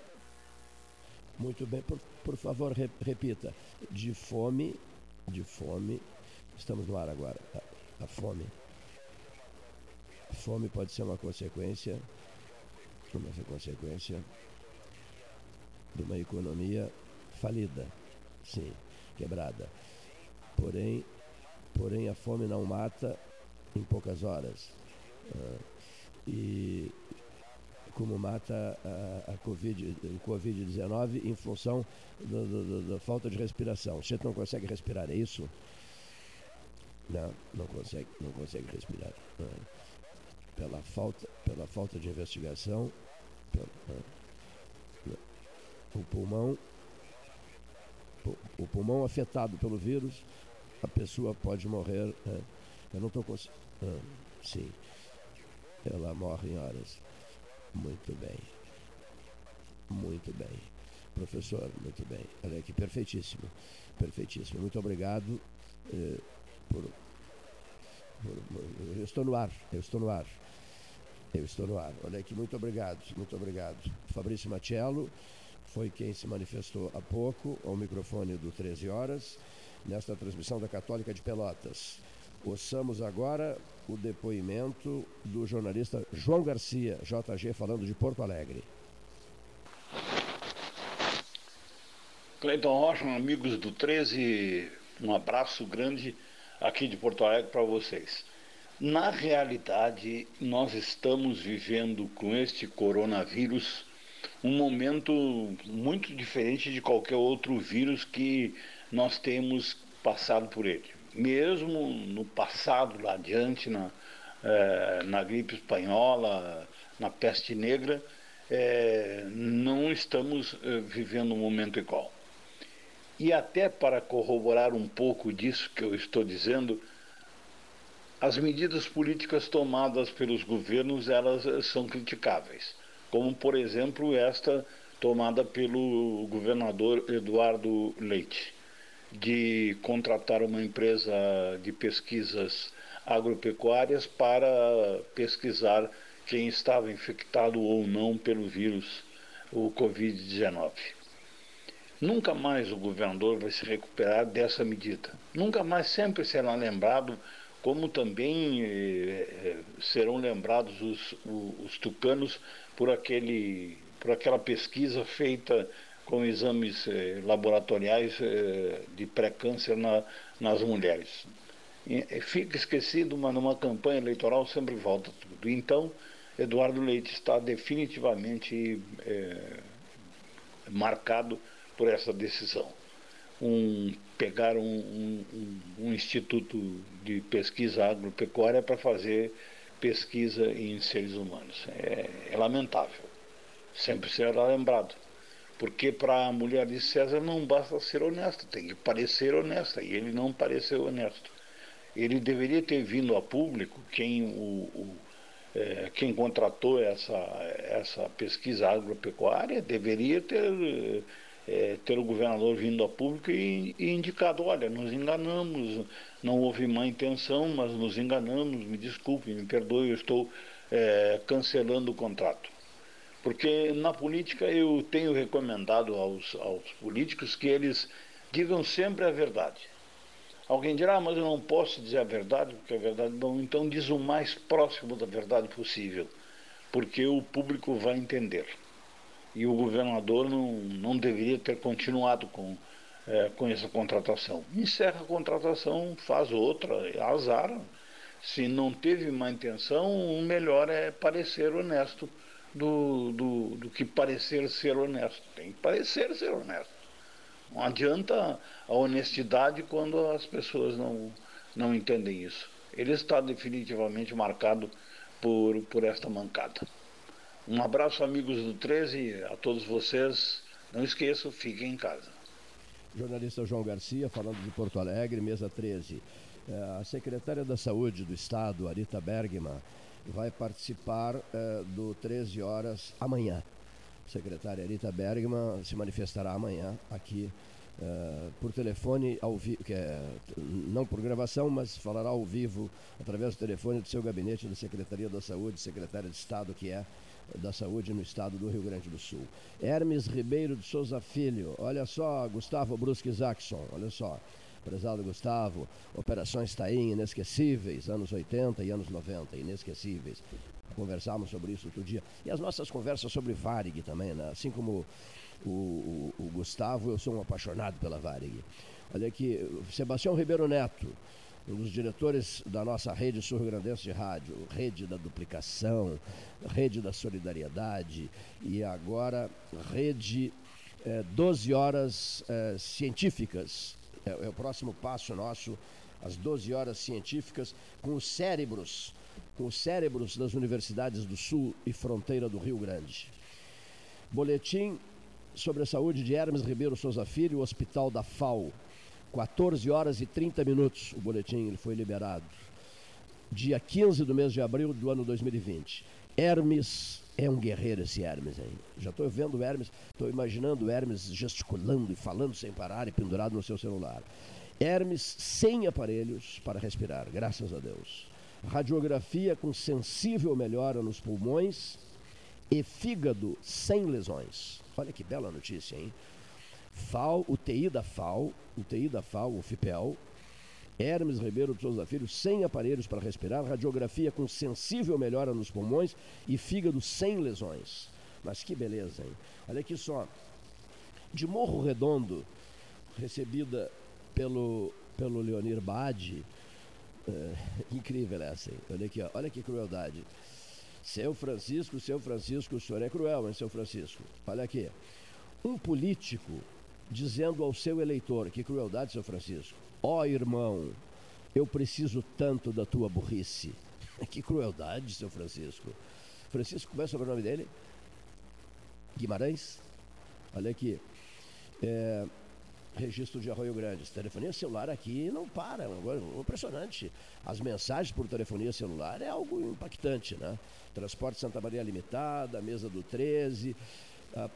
Muito bem, por, por favor, re, repita. De fome, de fome, estamos no ar agora. A, a fome. A fome pode ser uma consequência, uma consequência de uma economia falida, sim, quebrada. Porém, porém a fome não mata em poucas horas. Uh, e como mata a, a COVID, o Covid-19 em função da falta de respiração. Gente não consegue respirar, é isso? Não, não consegue, não consegue respirar. Uh, pela falta, pela falta de investigação, pela, uh, o pulmão o pulmão afetado pelo vírus, a pessoa pode morrer. Eu não estou conseguindo. Ah, sim. Ela morre em horas. Muito bem. Muito bem. Professor, muito bem. Olha aqui, perfeitíssimo. Perfeitíssimo. Muito obrigado eh, por, por, Eu estou no ar. Eu estou no ar. Eu estou no ar. Olha aqui, muito obrigado. Muito obrigado. Fabrício Machello foi quem se manifestou há pouco ao microfone do 13 Horas, nesta transmissão da Católica de Pelotas. Ouçamos agora o depoimento do jornalista João Garcia, JG, falando de Porto Alegre. Cleiton Rocha, amigos do 13, um abraço grande aqui de Porto Alegre para vocês. Na realidade, nós estamos vivendo com este coronavírus um momento muito diferente de qualquer outro vírus que nós temos passado por ele. Mesmo no passado, lá adiante, na, é, na gripe espanhola, na peste negra, é, não estamos é, vivendo um momento igual. E até para corroborar um pouco disso que eu estou dizendo, as medidas políticas tomadas pelos governos elas são criticáveis como por exemplo esta tomada pelo governador Eduardo Leite, de contratar uma empresa de pesquisas agropecuárias para pesquisar quem estava infectado ou não pelo vírus, o Covid-19. Nunca mais o governador vai se recuperar dessa medida. Nunca mais sempre será lembrado, como também eh, serão lembrados os, os tucanos por, aquele, por aquela pesquisa feita com exames eh, laboratoriais eh, de pré-câncer na, nas mulheres. E, eh, fica esquecido, mas numa campanha eleitoral sempre volta tudo. Então, Eduardo Leite está definitivamente marcado por essa decisão. Um, pegar um, um, um instituto de pesquisa agropecuária para fazer pesquisa em seres humanos. É, é lamentável. Sempre será lembrado. Porque para a mulher de César não basta ser honesta, tem que parecer honesta. E ele não pareceu honesto. Ele deveria ter vindo a público quem, o, o é, quem contratou essa, essa pesquisa agropecuária deveria ter é, ter o governador vindo a público e, e, indicado, olha, nos enganamos, não houve má intenção, mas nos enganamos, me desculpe, me perdoe, eu estou é, cancelando o contrato. Porque na política eu tenho recomendado aos, aos políticos que eles digam sempre a verdade. Alguém dirá, ah, mas eu não posso dizer a verdade, porque a verdade não. Então diz o mais próximo da verdade possível, porque o público vai entender e o governador não, não deveria ter continuado com, é, com essa contratação. Encerra a contratação, faz outra, azar. Se não teve má intenção, o melhor é parecer honesto do, do, do que parecer ser honesto. Tem que parecer ser honesto. Não adianta a honestidade quando as pessoas não, não entendem isso. Ele está definitivamente marcado por, por esta mancada. Um abraço, amigos do 13, a todos vocês. Não esqueçam, fiquem em casa. Jornalista João Garcia, falando de Porto Alegre, mesa 13. É, a secretária da Saúde do Estado, Arita Bergman, vai participar é, do 13 horas amanhã. A secretária Arita Bergman se manifestará amanhã aqui uh, por telefone ao vivo, que é não por gravação, mas falará ao vivo através do telefone do seu gabinete da Secretaria da Saúde, secretária de Estado que é da Saúde no estado do Rio Grande do Sul. Hermes Ribeiro de Souza Filho, olha só, Gustavo Brusque Jackson, olha só. Prezado Gustavo, Operações Taim, inesquecíveis, anos 80 e anos 90, inesquecíveis. Conversávamos sobre isso outro dia. E as nossas conversas sobre Varig também, né? Assim como o, o, o Gustavo, eu sou um apaixonado pela Varig. Olha aqui, Sebastião Ribeiro Neto, um dos diretores da nossa rede sul-grandense de rádio, rede da duplicação, rede da solidariedade e agora rede é, 12 horas é, científicas. É, é, o próximo passo nosso, as 12 horas científicas, com os cérebros, com os cérebros das universidades do Sul e fronteira do Rio Grande. Boletim sobre a saúde de Hermes Ribeiro Souza Filho, Hospital da FAO. 14 horas e 30 minutos o boletim ele foi liberado. Dia 15 do mês de abril do ano 2020. Hermes é um guerreiro esse Hermes, hein? Já estou vendo o Hermes, estou imaginando o Hermes gesticulando e falando sem parar e pendurado no seu celular. Hermes sem aparelhos para respirar, graças a Deus. Radiografia com sensível melhora nos pulmões e fígado sem lesões. Olha que bela notícia, hein? FAO, UTI da FAO, UTI da FAO, o FIPEL, Hermes Ribeiro de Souza Filho, sem aparelhos para respirar, radiografia com sensível melhora nos pulmões e fígado sem lesões. Mas que beleza, hein? Olha aqui só. De Morro Redondo, recebida pelo, pelo Leonir Bade, é, incrível essa, hein? Olha aqui, olha que crueldade. Seu Francisco, seu Francisco, o senhor é cruel, hein, seu Francisco? Olha aqui. Um político dizendo ao seu eleitor: Que crueldade, seu Francisco. Ó oh, irmão, eu preciso tanto da tua burrice. Que crueldade, seu Francisco. Francisco, como é o sobrenome dele? Guimarães? Olha aqui. É, registro de Arroio Grande. Telefonia celular aqui não para, é impressionante. As mensagens por telefonia celular é algo impactante, né? Transporte Santa Maria Limitada, mesa do 13,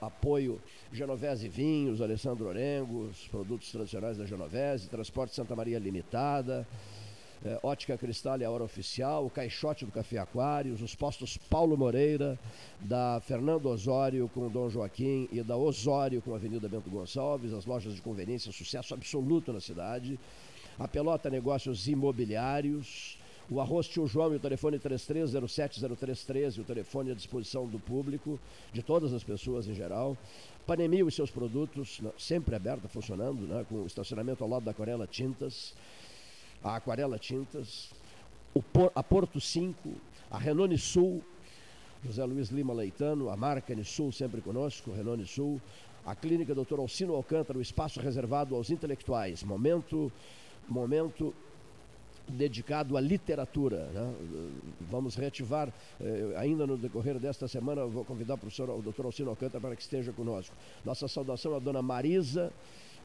apoio Genovese Vinhos, Alessandro Orengo, os produtos tradicionais da Genovese, Transporte Santa Maria Limitada, é, Ótica Cristal e a Hora Oficial, o Caixote do Café Aquários, os postos Paulo Moreira, da Fernando Osório com Dom Joaquim e da Osório com a Avenida Bento Gonçalves, as lojas de conveniência, sucesso absoluto na cidade, a Pelota Negócios Imobiliários, o arroz tio João e o telefone 33070313, o telefone à disposição do público, de todas as pessoas em geral. Panemil e seus produtos, sempre aberta, funcionando, né, com estacionamento ao lado da Aquarela Tintas, a Aquarela Tintas, Por, a Porto 5, a Renault Sul, José Luiz Lima Leitano, a marca Sul sempre conosco, Renault Sul, a clínica Dr. Alcino Alcântara, o espaço reservado aos intelectuais. Momento, momento dedicado à literatura. Né? Vamos reativar, eh, ainda no decorrer desta semana, vou convidar o professor, o doutor Alcino Alcântara para que esteja conosco. Nossa saudação à dona Marisa,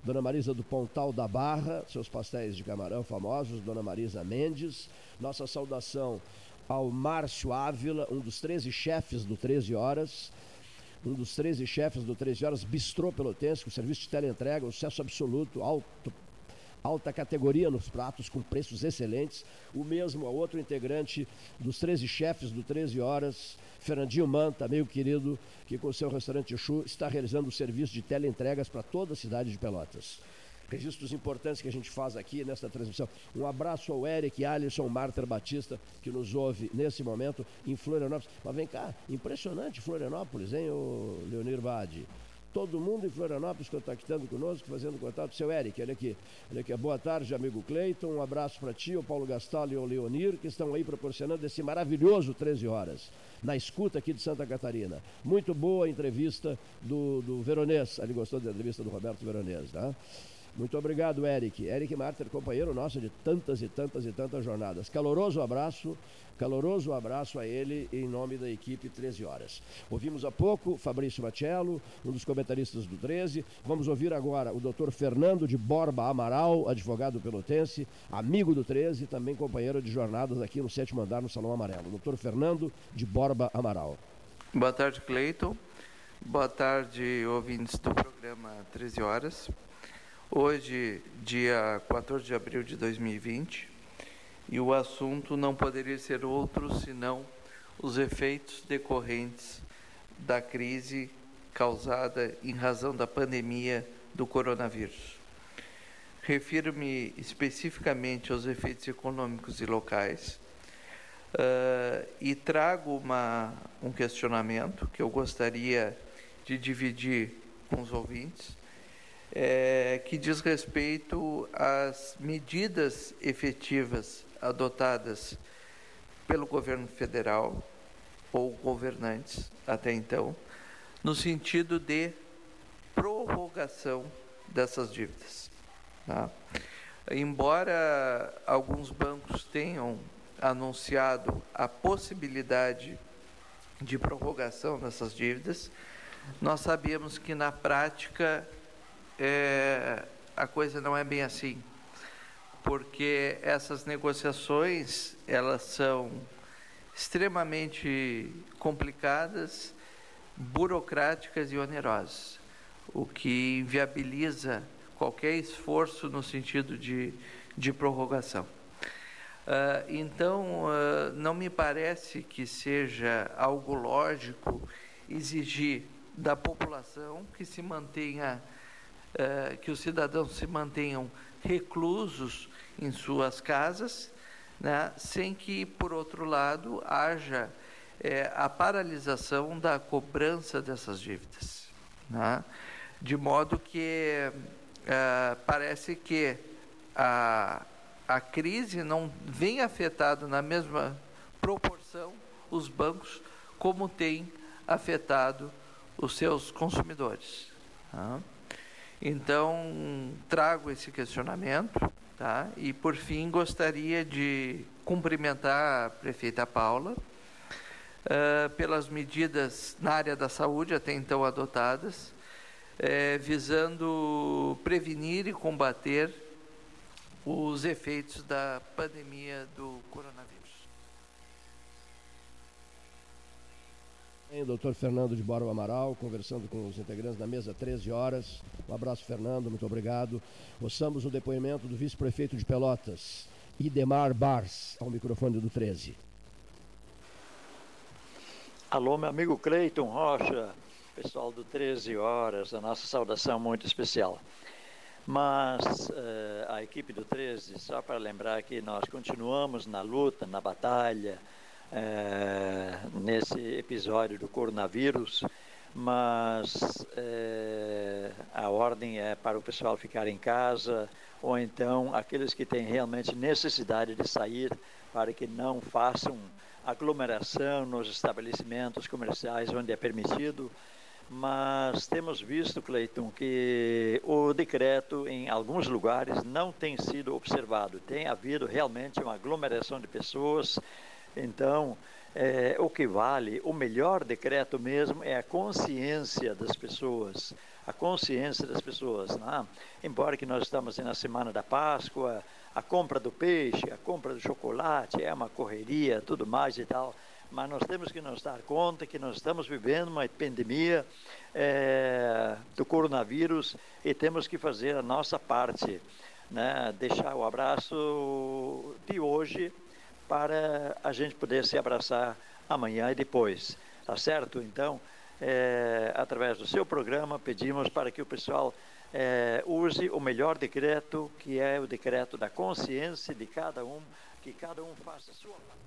Dona Marisa do Pontal da Barra, seus pastéis de camarão famosos, Dona Marisa Mendes. Nossa saudação ao Márcio Ávila, um dos 13 chefes do 13 Horas, um dos 13 chefes do 13 Horas, Bistrô Pelotense, com serviço de teleentrega, um sucesso absoluto, alto alta categoria nos pratos, com preços excelentes. O mesmo a outro integrante dos 13 chefes do 13 Horas, Fernandinho Manta, meu querido, que com seu restaurante Chu está realizando o serviço de teleentregas para toda a cidade de Pelotas. Registros importantes que a gente faz aqui nesta transmissão. Um abraço ao Eric Alisson Marter Batista, que nos ouve nesse momento em Florianópolis. Mas vem cá, impressionante Florianópolis, hein, o Leonir Bade? Todo mundo em Florianópolis contactando conosco, fazendo contato. Seu Eric, olha aqui. Olha aqui. Boa tarde, amigo Cleiton. Um abraço para ti, o Paulo Gastal e o Leonir, que estão aí proporcionando esse maravilhoso 13 horas, na escuta aqui de Santa Catarina. Muito boa a entrevista do, do Veronês. Ele gostou da entrevista do Roberto Veronês, tá? Muito obrigado, Eric. Eric Marter, companheiro nosso de tantas e tantas e tantas jornadas. Caloroso abraço Caloroso abraço a ele em nome da equipe 13 Horas. Ouvimos há pouco Fabrício Machello, um dos comentaristas do 13. Vamos ouvir agora o doutor Fernando de Borba Amaral, advogado pelotense, amigo do 13, também companheiro de jornadas aqui no sétimo andar no Salão Amarelo. Doutor Fernando de Borba Amaral. Boa tarde, Cleiton. Boa tarde, ouvintes do programa 13 Horas. Hoje, dia 14 de abril de 2020, e o assunto não poderia ser outro senão os efeitos decorrentes da crise causada em razão da pandemia do coronavírus. Refiro-me especificamente aos efeitos econômicos e locais uh, e trago uma, um questionamento que eu gostaria de dividir com os ouvintes, é, que diz respeito às medidas efetivas adotadas pelo governo federal ou governantes até então, no sentido de prorrogação dessas dívidas. Tá? Embora alguns bancos tenham anunciado a possibilidade de prorrogação dessas dívidas, nós sabemos que na prática é, a coisa não é bem assim, porque essas negociações elas são extremamente complicadas, burocráticas e onerosas, o que inviabiliza qualquer esforço no sentido de, de prorrogação. Uh, então, uh, não me parece que seja algo lógico exigir da população que se mantenha, uh, que os cidadãos se mantenham reclusos em suas casas, né, sem que, por outro lado, haja é, a paralisação da cobrança dessas dívidas. Né, de modo que parece que a, a crise não vem afetado na mesma proporção os bancos como tem afetado os seus consumidores. Tá? Então, trago esse questionamento tá? e, por fim, gostaria de cumprimentar a prefeita Paula uh, pelas medidas na área da saúde até então adotadas, uh, visando prevenir e combater os efeitos da pandemia do coronavírus. O doutor Fernando de Borba Amaral, conversando com os integrantes da mesa, 13 horas. Um abraço, Fernando, muito obrigado. Ouçamos o depoimento do vice-prefeito de Pelotas, Idemar Bars, ao microfone do 13. Alô, meu amigo Cleiton Rocha, pessoal do 13 Horas, a nossa saudação muito especial. Mas eh, a equipe do 13, só para lembrar que nós continuamos na luta, na batalha, é, nesse episódio do coronavírus, mas é, a ordem é para o pessoal ficar em casa ou então aqueles que têm realmente necessidade de sair para que não façam aglomeração nos estabelecimentos comerciais onde é permitido. Mas temos visto, Cleiton, que o decreto em alguns lugares não tem sido observado. Tem havido realmente uma aglomeração de pessoas então, é, o que vale, o melhor decreto mesmo é a consciência das pessoas, a consciência das pessoas. Né? Embora que nós estamos na semana da Páscoa, a compra do peixe, a compra do chocolate é uma correria, tudo mais e tal, mas nós temos que nos dar conta que nós estamos vivendo uma pandemia é, do coronavírus e temos que fazer a nossa parte, né? deixar o abraço de hoje para a gente poder se abraçar amanhã e depois. Tá certo? Então, é, através do seu programa, pedimos para que o pessoal é, use o melhor decreto, que é o decreto da consciência de cada um, que cada um faça a sua parte.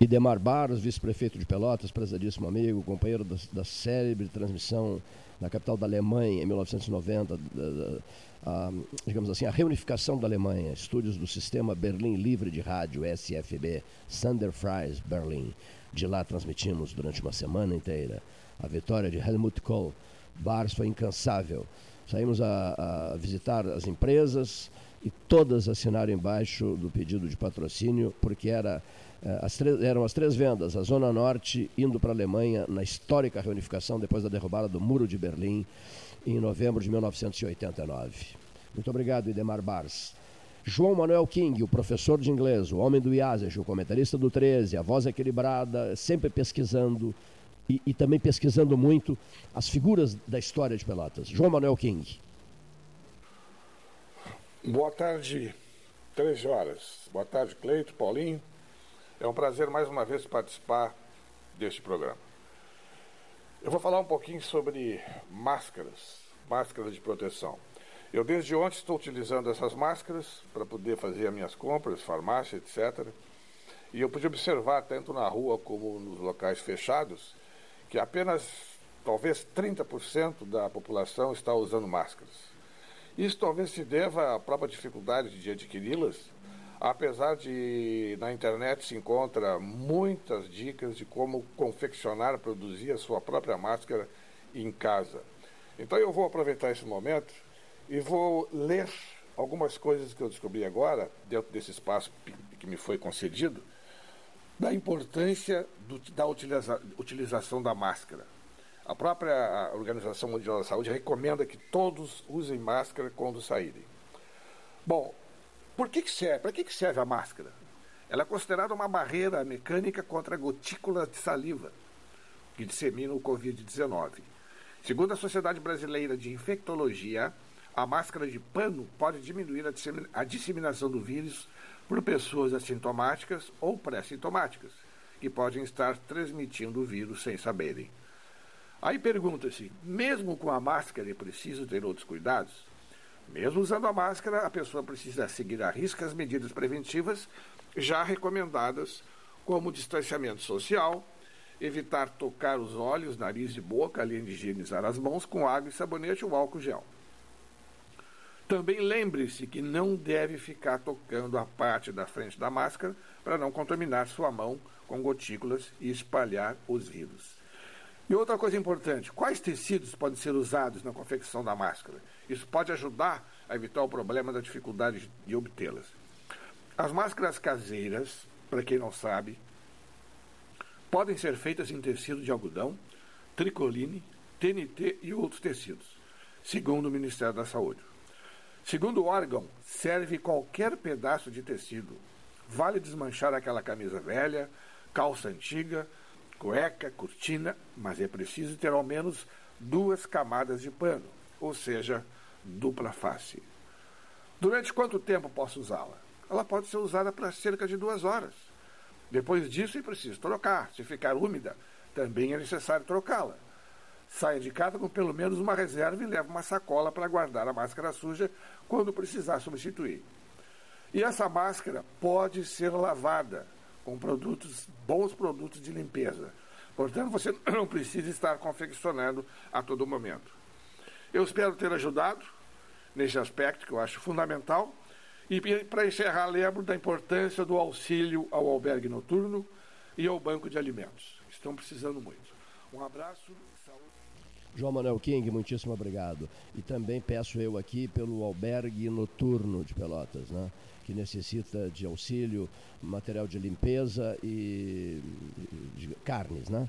Idemar Barros, vice-prefeito de Pelotas, prezadíssimo amigo, companheiro da, da célebre transmissão na capital da Alemanha, em 1990, da, a, digamos assim, a reunificação da Alemanha, estúdios do Sistema Berlim Livre de Rádio, SFB, Sander Fries, Berlim. De lá transmitimos durante uma semana inteira a vitória de Helmut Kohl. Bars foi incansável. Saímos a, a visitar as empresas e todas assinaram embaixo do pedido de patrocínio, porque era eh, as três, eram as três vendas, a Zona Norte indo para a Alemanha na histórica reunificação depois da derrubada do Muro de Berlim, em novembro de 1989. Muito obrigado, Idemar Bars. João Manuel King, o professor de inglês, o homem do IASES, o comentarista do 13, a voz equilibrada, sempre pesquisando e, e, também pesquisando muito as figuras da história de Pelotas. João Manuel King. Boa tarde, 13 horas. Boa tarde, Cleito, Paulinho. É um prazer mais uma vez participar deste programa. Eu vou falar um pouquinho sobre máscaras, máscaras de proteção. Eu desde ontem estou utilizando essas máscaras para poder fazer as minhas compras, farmácia, etc. E eu pude observar, tanto na rua como nos locais fechados, que apenas talvez 30% da população está usando máscaras. Isso talvez se deva à própria dificuldade de adquiri-las, apesar de na internet se encontra muitas dicas de como confeccionar, produzir a sua própria máscara em casa. Então eu vou aproveitar esse momento e vou ler algumas coisas que eu descobri agora, dentro desse espaço que me foi concedido, da importância do, da utiliza, utilização da máscara. A própria Organização Mundial da Saúde recomenda que todos usem máscara quando saírem. Bom, por que, que serve? Para que, que serve a máscara? Ela é considerada uma barreira mecânica contra gotículas de saliva que disseminam o Covid-19. Segundo a Sociedade Brasileira de Infectologia, a máscara de pano pode diminuir a disseminação do vírus por pessoas assintomáticas ou pré-sintomáticas, que podem estar transmitindo o vírus sem saberem. Aí pergunta-se: mesmo com a máscara é preciso ter outros cuidados? Mesmo usando a máscara, a pessoa precisa seguir à risca as medidas preventivas já recomendadas, como distanciamento social, evitar tocar os olhos, nariz e boca, além de higienizar as mãos com água e sabonete ou álcool gel. Também lembre-se que não deve ficar tocando a parte da frente da máscara para não contaminar sua mão com gotículas e espalhar os vírus. E outra coisa importante: quais tecidos podem ser usados na confecção da máscara? Isso pode ajudar a evitar o problema da dificuldade de obtê-las. As máscaras caseiras, para quem não sabe, podem ser feitas em tecido de algodão, tricoline, TNT e outros tecidos, segundo o Ministério da Saúde. Segundo o órgão, serve qualquer pedaço de tecido. Vale desmanchar aquela camisa velha, calça antiga, cueca, cortina, mas é preciso ter ao menos duas camadas de pano, ou seja, dupla face. Durante quanto tempo posso usá-la? Ela pode ser usada para cerca de duas horas. Depois disso é preciso trocar. Se ficar úmida, também é necessário trocá-la. Saia de casa com pelo menos uma reserva e leve uma sacola para guardar a máscara suja quando precisar substituir. E essa máscara pode ser lavada com produtos, bons produtos de limpeza. Portanto, você não precisa estar confeccionando a todo momento. Eu espero ter ajudado nesse aspecto que eu acho fundamental. E para encerrar, lembro da importância do auxílio ao albergue noturno e ao banco de alimentos. Estão precisando muito. Um abraço. Saúde. João Manuel King, muitíssimo obrigado. E também peço eu aqui pelo albergue noturno de Pelotas, né? que necessita de auxílio, material de limpeza e de carnes, né?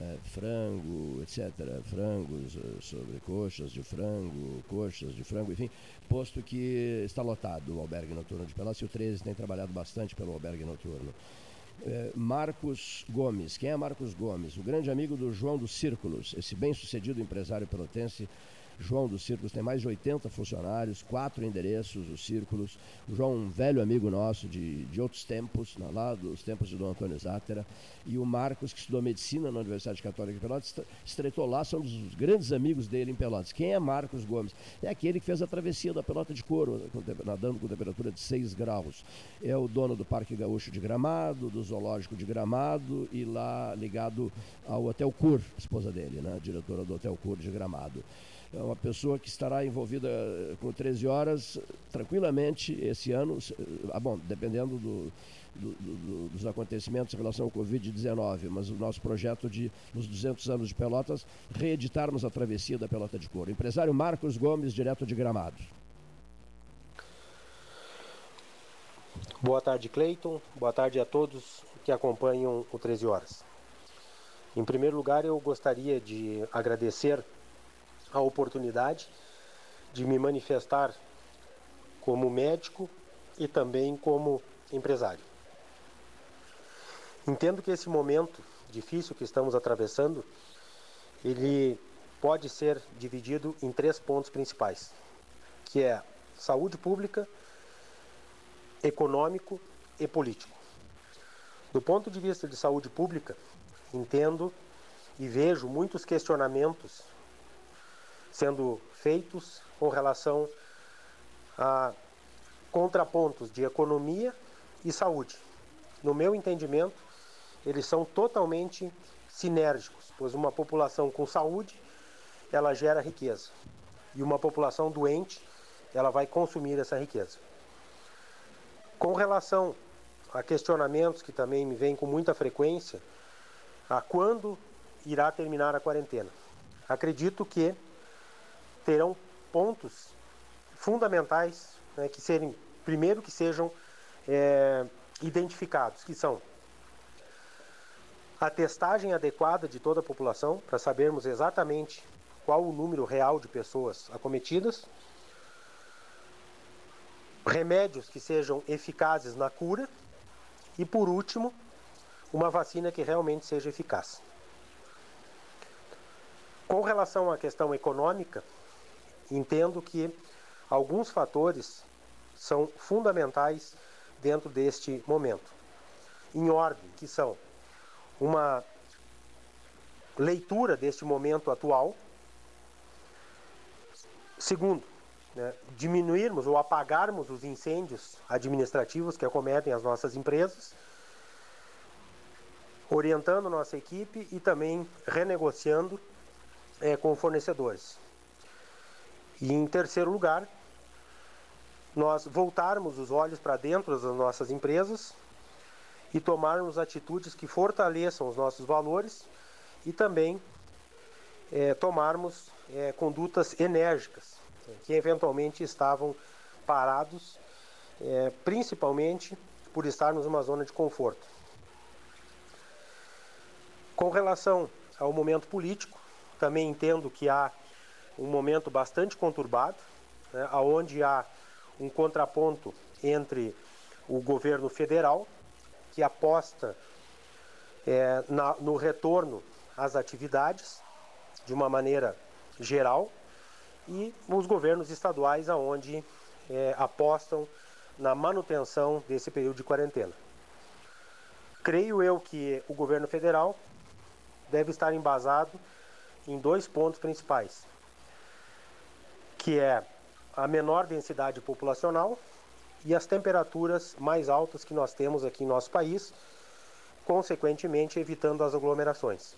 É, frango, etc. Frangos, eh, sobrecoxas de frango, coxas de frango, enfim, posto que está lotado o albergue noturno de Pelotas e o 13 tem trabalhado bastante pelo albergue noturno. É, Marcos Gomes. Quem é Marcos Gomes? O grande amigo do João dos Círculos, esse bem-sucedido empresário pelotense João dos Círculos tem mais de 80 funcionários, quatro endereços, os Círculos. O João, um velho amigo nosso de, de outros tempos, lá dos tempos de Dom Antônio Zátera. E o Marcos, que estudou medicina na Universidade Católica de Pelotas, estreitou lá, são dos grandes amigos dele em Pelotas. Quem é Marcos Gomes? É aquele que fez a travessia da Pelota de Couro, nadando com temperatura de 6 graus. É o dono do Parque Gaúcho de Gramado, do Zoológico de Gramado e lá ligado ao Hotel Cur, esposa dele, né? diretora do Hotel Cur de Gramado é uma pessoa que estará envolvida eh, com 13 horas tranquilamente esse ano, ah, bom, dependendo do, do, do, dos acontecimentos em relação ao Covid-19, mas o nosso projeto de, nos 200 anos de Pelotas, reeditarmos a travessia da Pelota de Couro. Empresário Marcos Gomes, direto de Gramado. Boa tarde, Cleiton. Boa tarde a todos que acompanham o 13 Horas. Em primeiro lugar, eu gostaria de agradecer a oportunidade de me manifestar como médico e também como empresário. Entendo que esse momento difícil que estamos atravessando, ele pode ser dividido em três pontos principais, que é saúde pública, econômico e político. Do ponto de vista de saúde pública, entendo e vejo muitos questionamentos sendo feitos com relação a contrapontos de economia e saúde. No meu entendimento, eles são totalmente sinérgicos, pois uma população com saúde, ela gera riqueza. E uma população doente, ela vai consumir essa riqueza. Com relação a questionamentos que também me vêm com muita frequência, a quando irá terminar a quarentena. Acredito que terão pontos fundamentais né, que serem, primeiro que sejam é, identificados, que são a testagem adequada de toda a população, para sabermos exatamente qual o número real de pessoas acometidas, remédios que sejam eficazes na cura e, por último, uma vacina que realmente seja eficaz. Com relação à questão econômica, entendo que alguns fatores são fundamentais dentro deste momento. Em ordem, que são uma leitura deste momento atual. Segundo, né, diminuirmos ou apagarmos os incêndios administrativos que acometem as nossas empresas, orientando nossa equipe e também renegociando é, com fornecedores. E em terceiro lugar, nós voltarmos os olhos para dentro das nossas empresas e tomarmos atitudes que fortaleçam os nossos valores e também é, tomarmos é, condutas enérgicas que eventualmente estavam parados, é, principalmente por estarmos numa zona de conforto. Com relação ao momento político, também entendo que há um momento bastante conturbado, né, onde há um contraponto entre o governo federal que aposta é, na, no retorno às atividades de uma maneira geral e os governos estaduais aonde é, apostam na manutenção desse período de quarentena. Creio eu que o governo federal deve estar embasado em dois pontos principais, que é a menor densidade populacional e as temperaturas mais altas que nós temos aqui em nosso país, consequentemente evitando as aglomerações.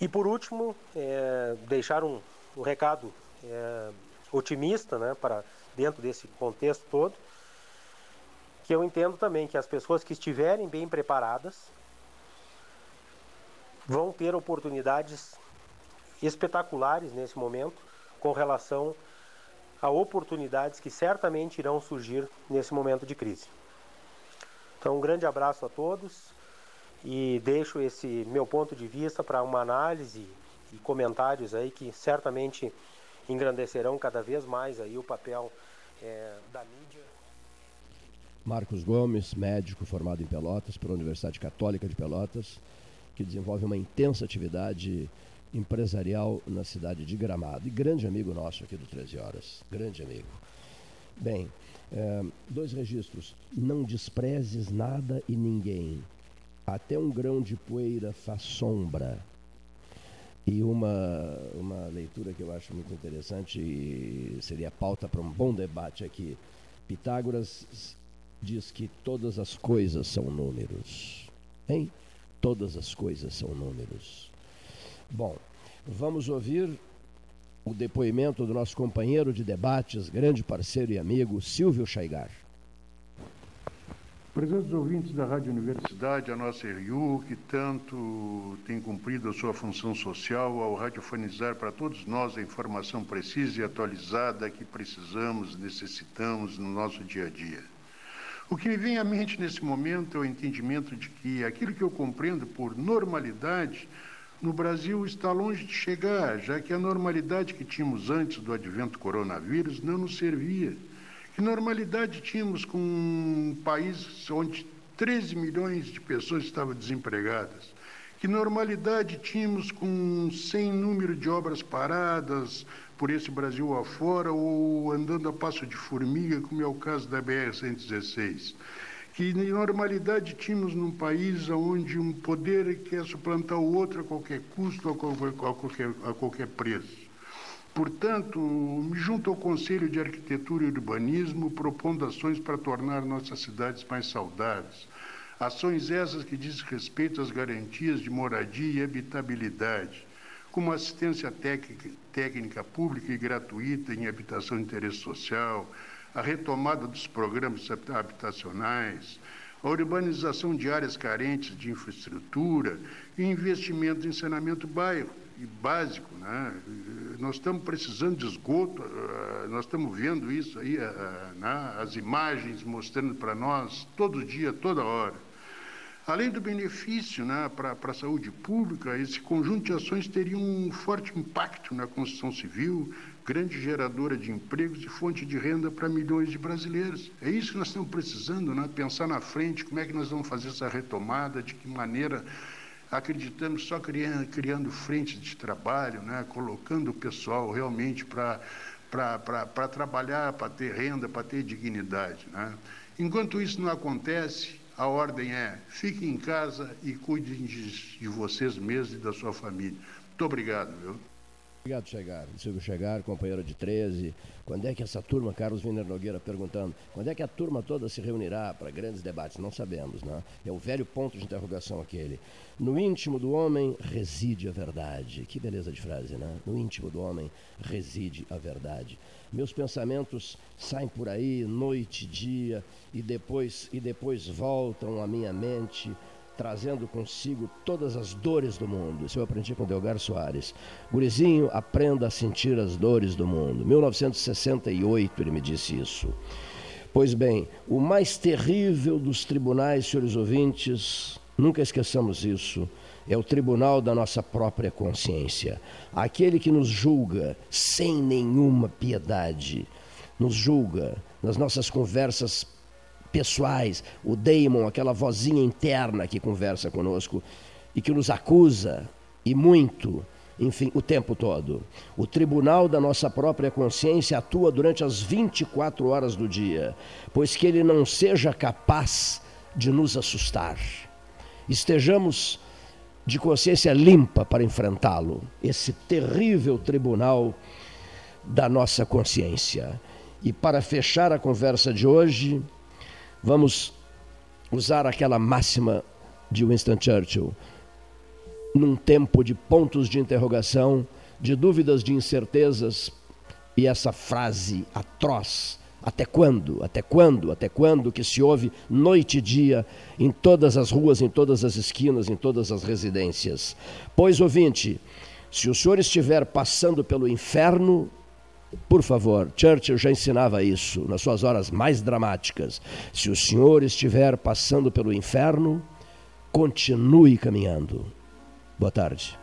E por último, é, deixar um, um recado é, otimista né, para dentro desse contexto todo, que eu entendo também que as pessoas que estiverem bem preparadas vão ter oportunidades espetaculares nesse momento com relação a oportunidades que certamente irão surgir nesse momento de crise. Então, um grande abraço a todos e deixo esse meu ponto de vista para uma análise e comentários aí que certamente engrandecerão cada vez mais aí o papel é, da mídia. Marcos Gomes, médico formado em Pelotas pela Universidade Católica de Pelotas, que desenvolve uma intensa atividade empresarial na cidade de Gramado. E grande amigo nosso aqui do 13 Horas. Grande amigo. Bem, é, dois registros. Não desprezes nada e ninguém. Até um grão de poeira faz sombra. E uma, uma leitura que eu acho muito interessante e seria pauta para um bom debate aqui. Pitágoras diz que todas as coisas são números. Hein? Todas as coisas são números. Bom, vamos ouvir o depoimento do nosso companheiro de debates, grande parceiro e amigo, Silvio Chaigar. Prezados ouvintes da Rádio Universidade, a nossa RU, que tanto tem cumprido a sua função social ao radiofonizar para todos nós a informação precisa e atualizada que precisamos, necessitamos no nosso dia a dia. O que me vem à mente nesse momento é o entendimento de que aquilo que eu compreendo por normalidade no Brasil está longe de chegar, já que a normalidade que tínhamos antes do advento do coronavírus não nos servia. Que normalidade tínhamos com um país onde 13 milhões de pessoas estavam desempregadas? Que normalidade tínhamos com sem número de obras paradas por esse Brasil afora ou andando a passo de formiga, como é o caso da BR-116? Que normalidade tínhamos num país onde um poder quer suplantar o outro a qualquer custo, a qualquer, a qualquer, a qualquer preço? Portanto, me junto ao Conselho de Arquitetura e Urbanismo, propondo ações para tornar nossas cidades mais saudáveis. Ações essas que dizem respeito às garantias de moradia e habitabilidade, como assistência técnica, técnica pública e gratuita em habitação de interesse social, a retomada dos programas habitacionais, a urbanização de áreas carentes de infraestrutura e investimento em saneamento bairro e básico. Né? Nós estamos precisando de esgoto, eh, nós estamos vendo isso aí, eh, né? as imagens mostrando para nós todo dia, toda hora. Além do benefício né, para a saúde pública, esse conjunto de ações teria um forte impacto na construção civil, grande geradora de empregos e fonte de renda para milhões de brasileiros. É isso que nós estamos precisando, né? pensar na frente, como é que nós vamos fazer essa retomada, de que maneira acreditamos só criando, criando de trabalho, né? colocando o pessoal realmente para para trabalhar, para ter renda, para ter dignidade. Né? Enquanto isso não acontece, a ordem é fiquem em casa e cuidem de, de vocês mesmos e da sua família. Muito obrigado. Viu? Obrigado, Chegar. Silvio Chegar, companheiro de 13. Quando é que essa turma, Carlos Wiener Nogueira perguntando, quando é que a turma toda se reunirá para grandes debates? Não sabemos, né? É o velho ponto de interrogação aquele. No íntimo do homem reside a verdade. Que beleza de frase, né? No íntimo do homem reside a verdade. Meus pensamentos saem por aí noite dia e depois e depois voltam à minha mente trazendo consigo todas as dores do mundo. Isso eu aprendi com Delgar Soares. Gurizinho, aprenda a sentir as dores do mundo. 1968 ele me disse isso. Pois bem, o mais terrível dos tribunais, senhores ouvintes, nunca esqueçamos isso, é o tribunal da nossa própria consciência. Aquele que nos julga sem nenhuma piedade, nos julga nas nossas conversas pessoais, o daemon, aquela vozinha interna que conversa conosco e que nos acusa, e muito, enfim, o tempo todo. O tribunal da nossa própria consciência atua durante as 24 horas do dia, pois que ele não seja capaz de nos assustar. Estejamos de consciência limpa para enfrentá-lo, esse terrível tribunal da nossa consciência. E para fechar a conversa de hoje, Vamos usar aquela máxima de Winston Churchill. Num tempo de pontos de interrogação, de dúvidas, de incertezas, e essa frase atroz, até quando? Até quando? Até quando que se ouve noite e dia em todas as ruas, em todas as esquinas, em todas as residências? Pois, ouvinte, se o senhor estiver passando pelo inferno, por favor, Churchill já ensinava isso nas suas horas mais dramáticas. Se o senhor estiver passando pelo inferno, continue caminhando. Boa tarde.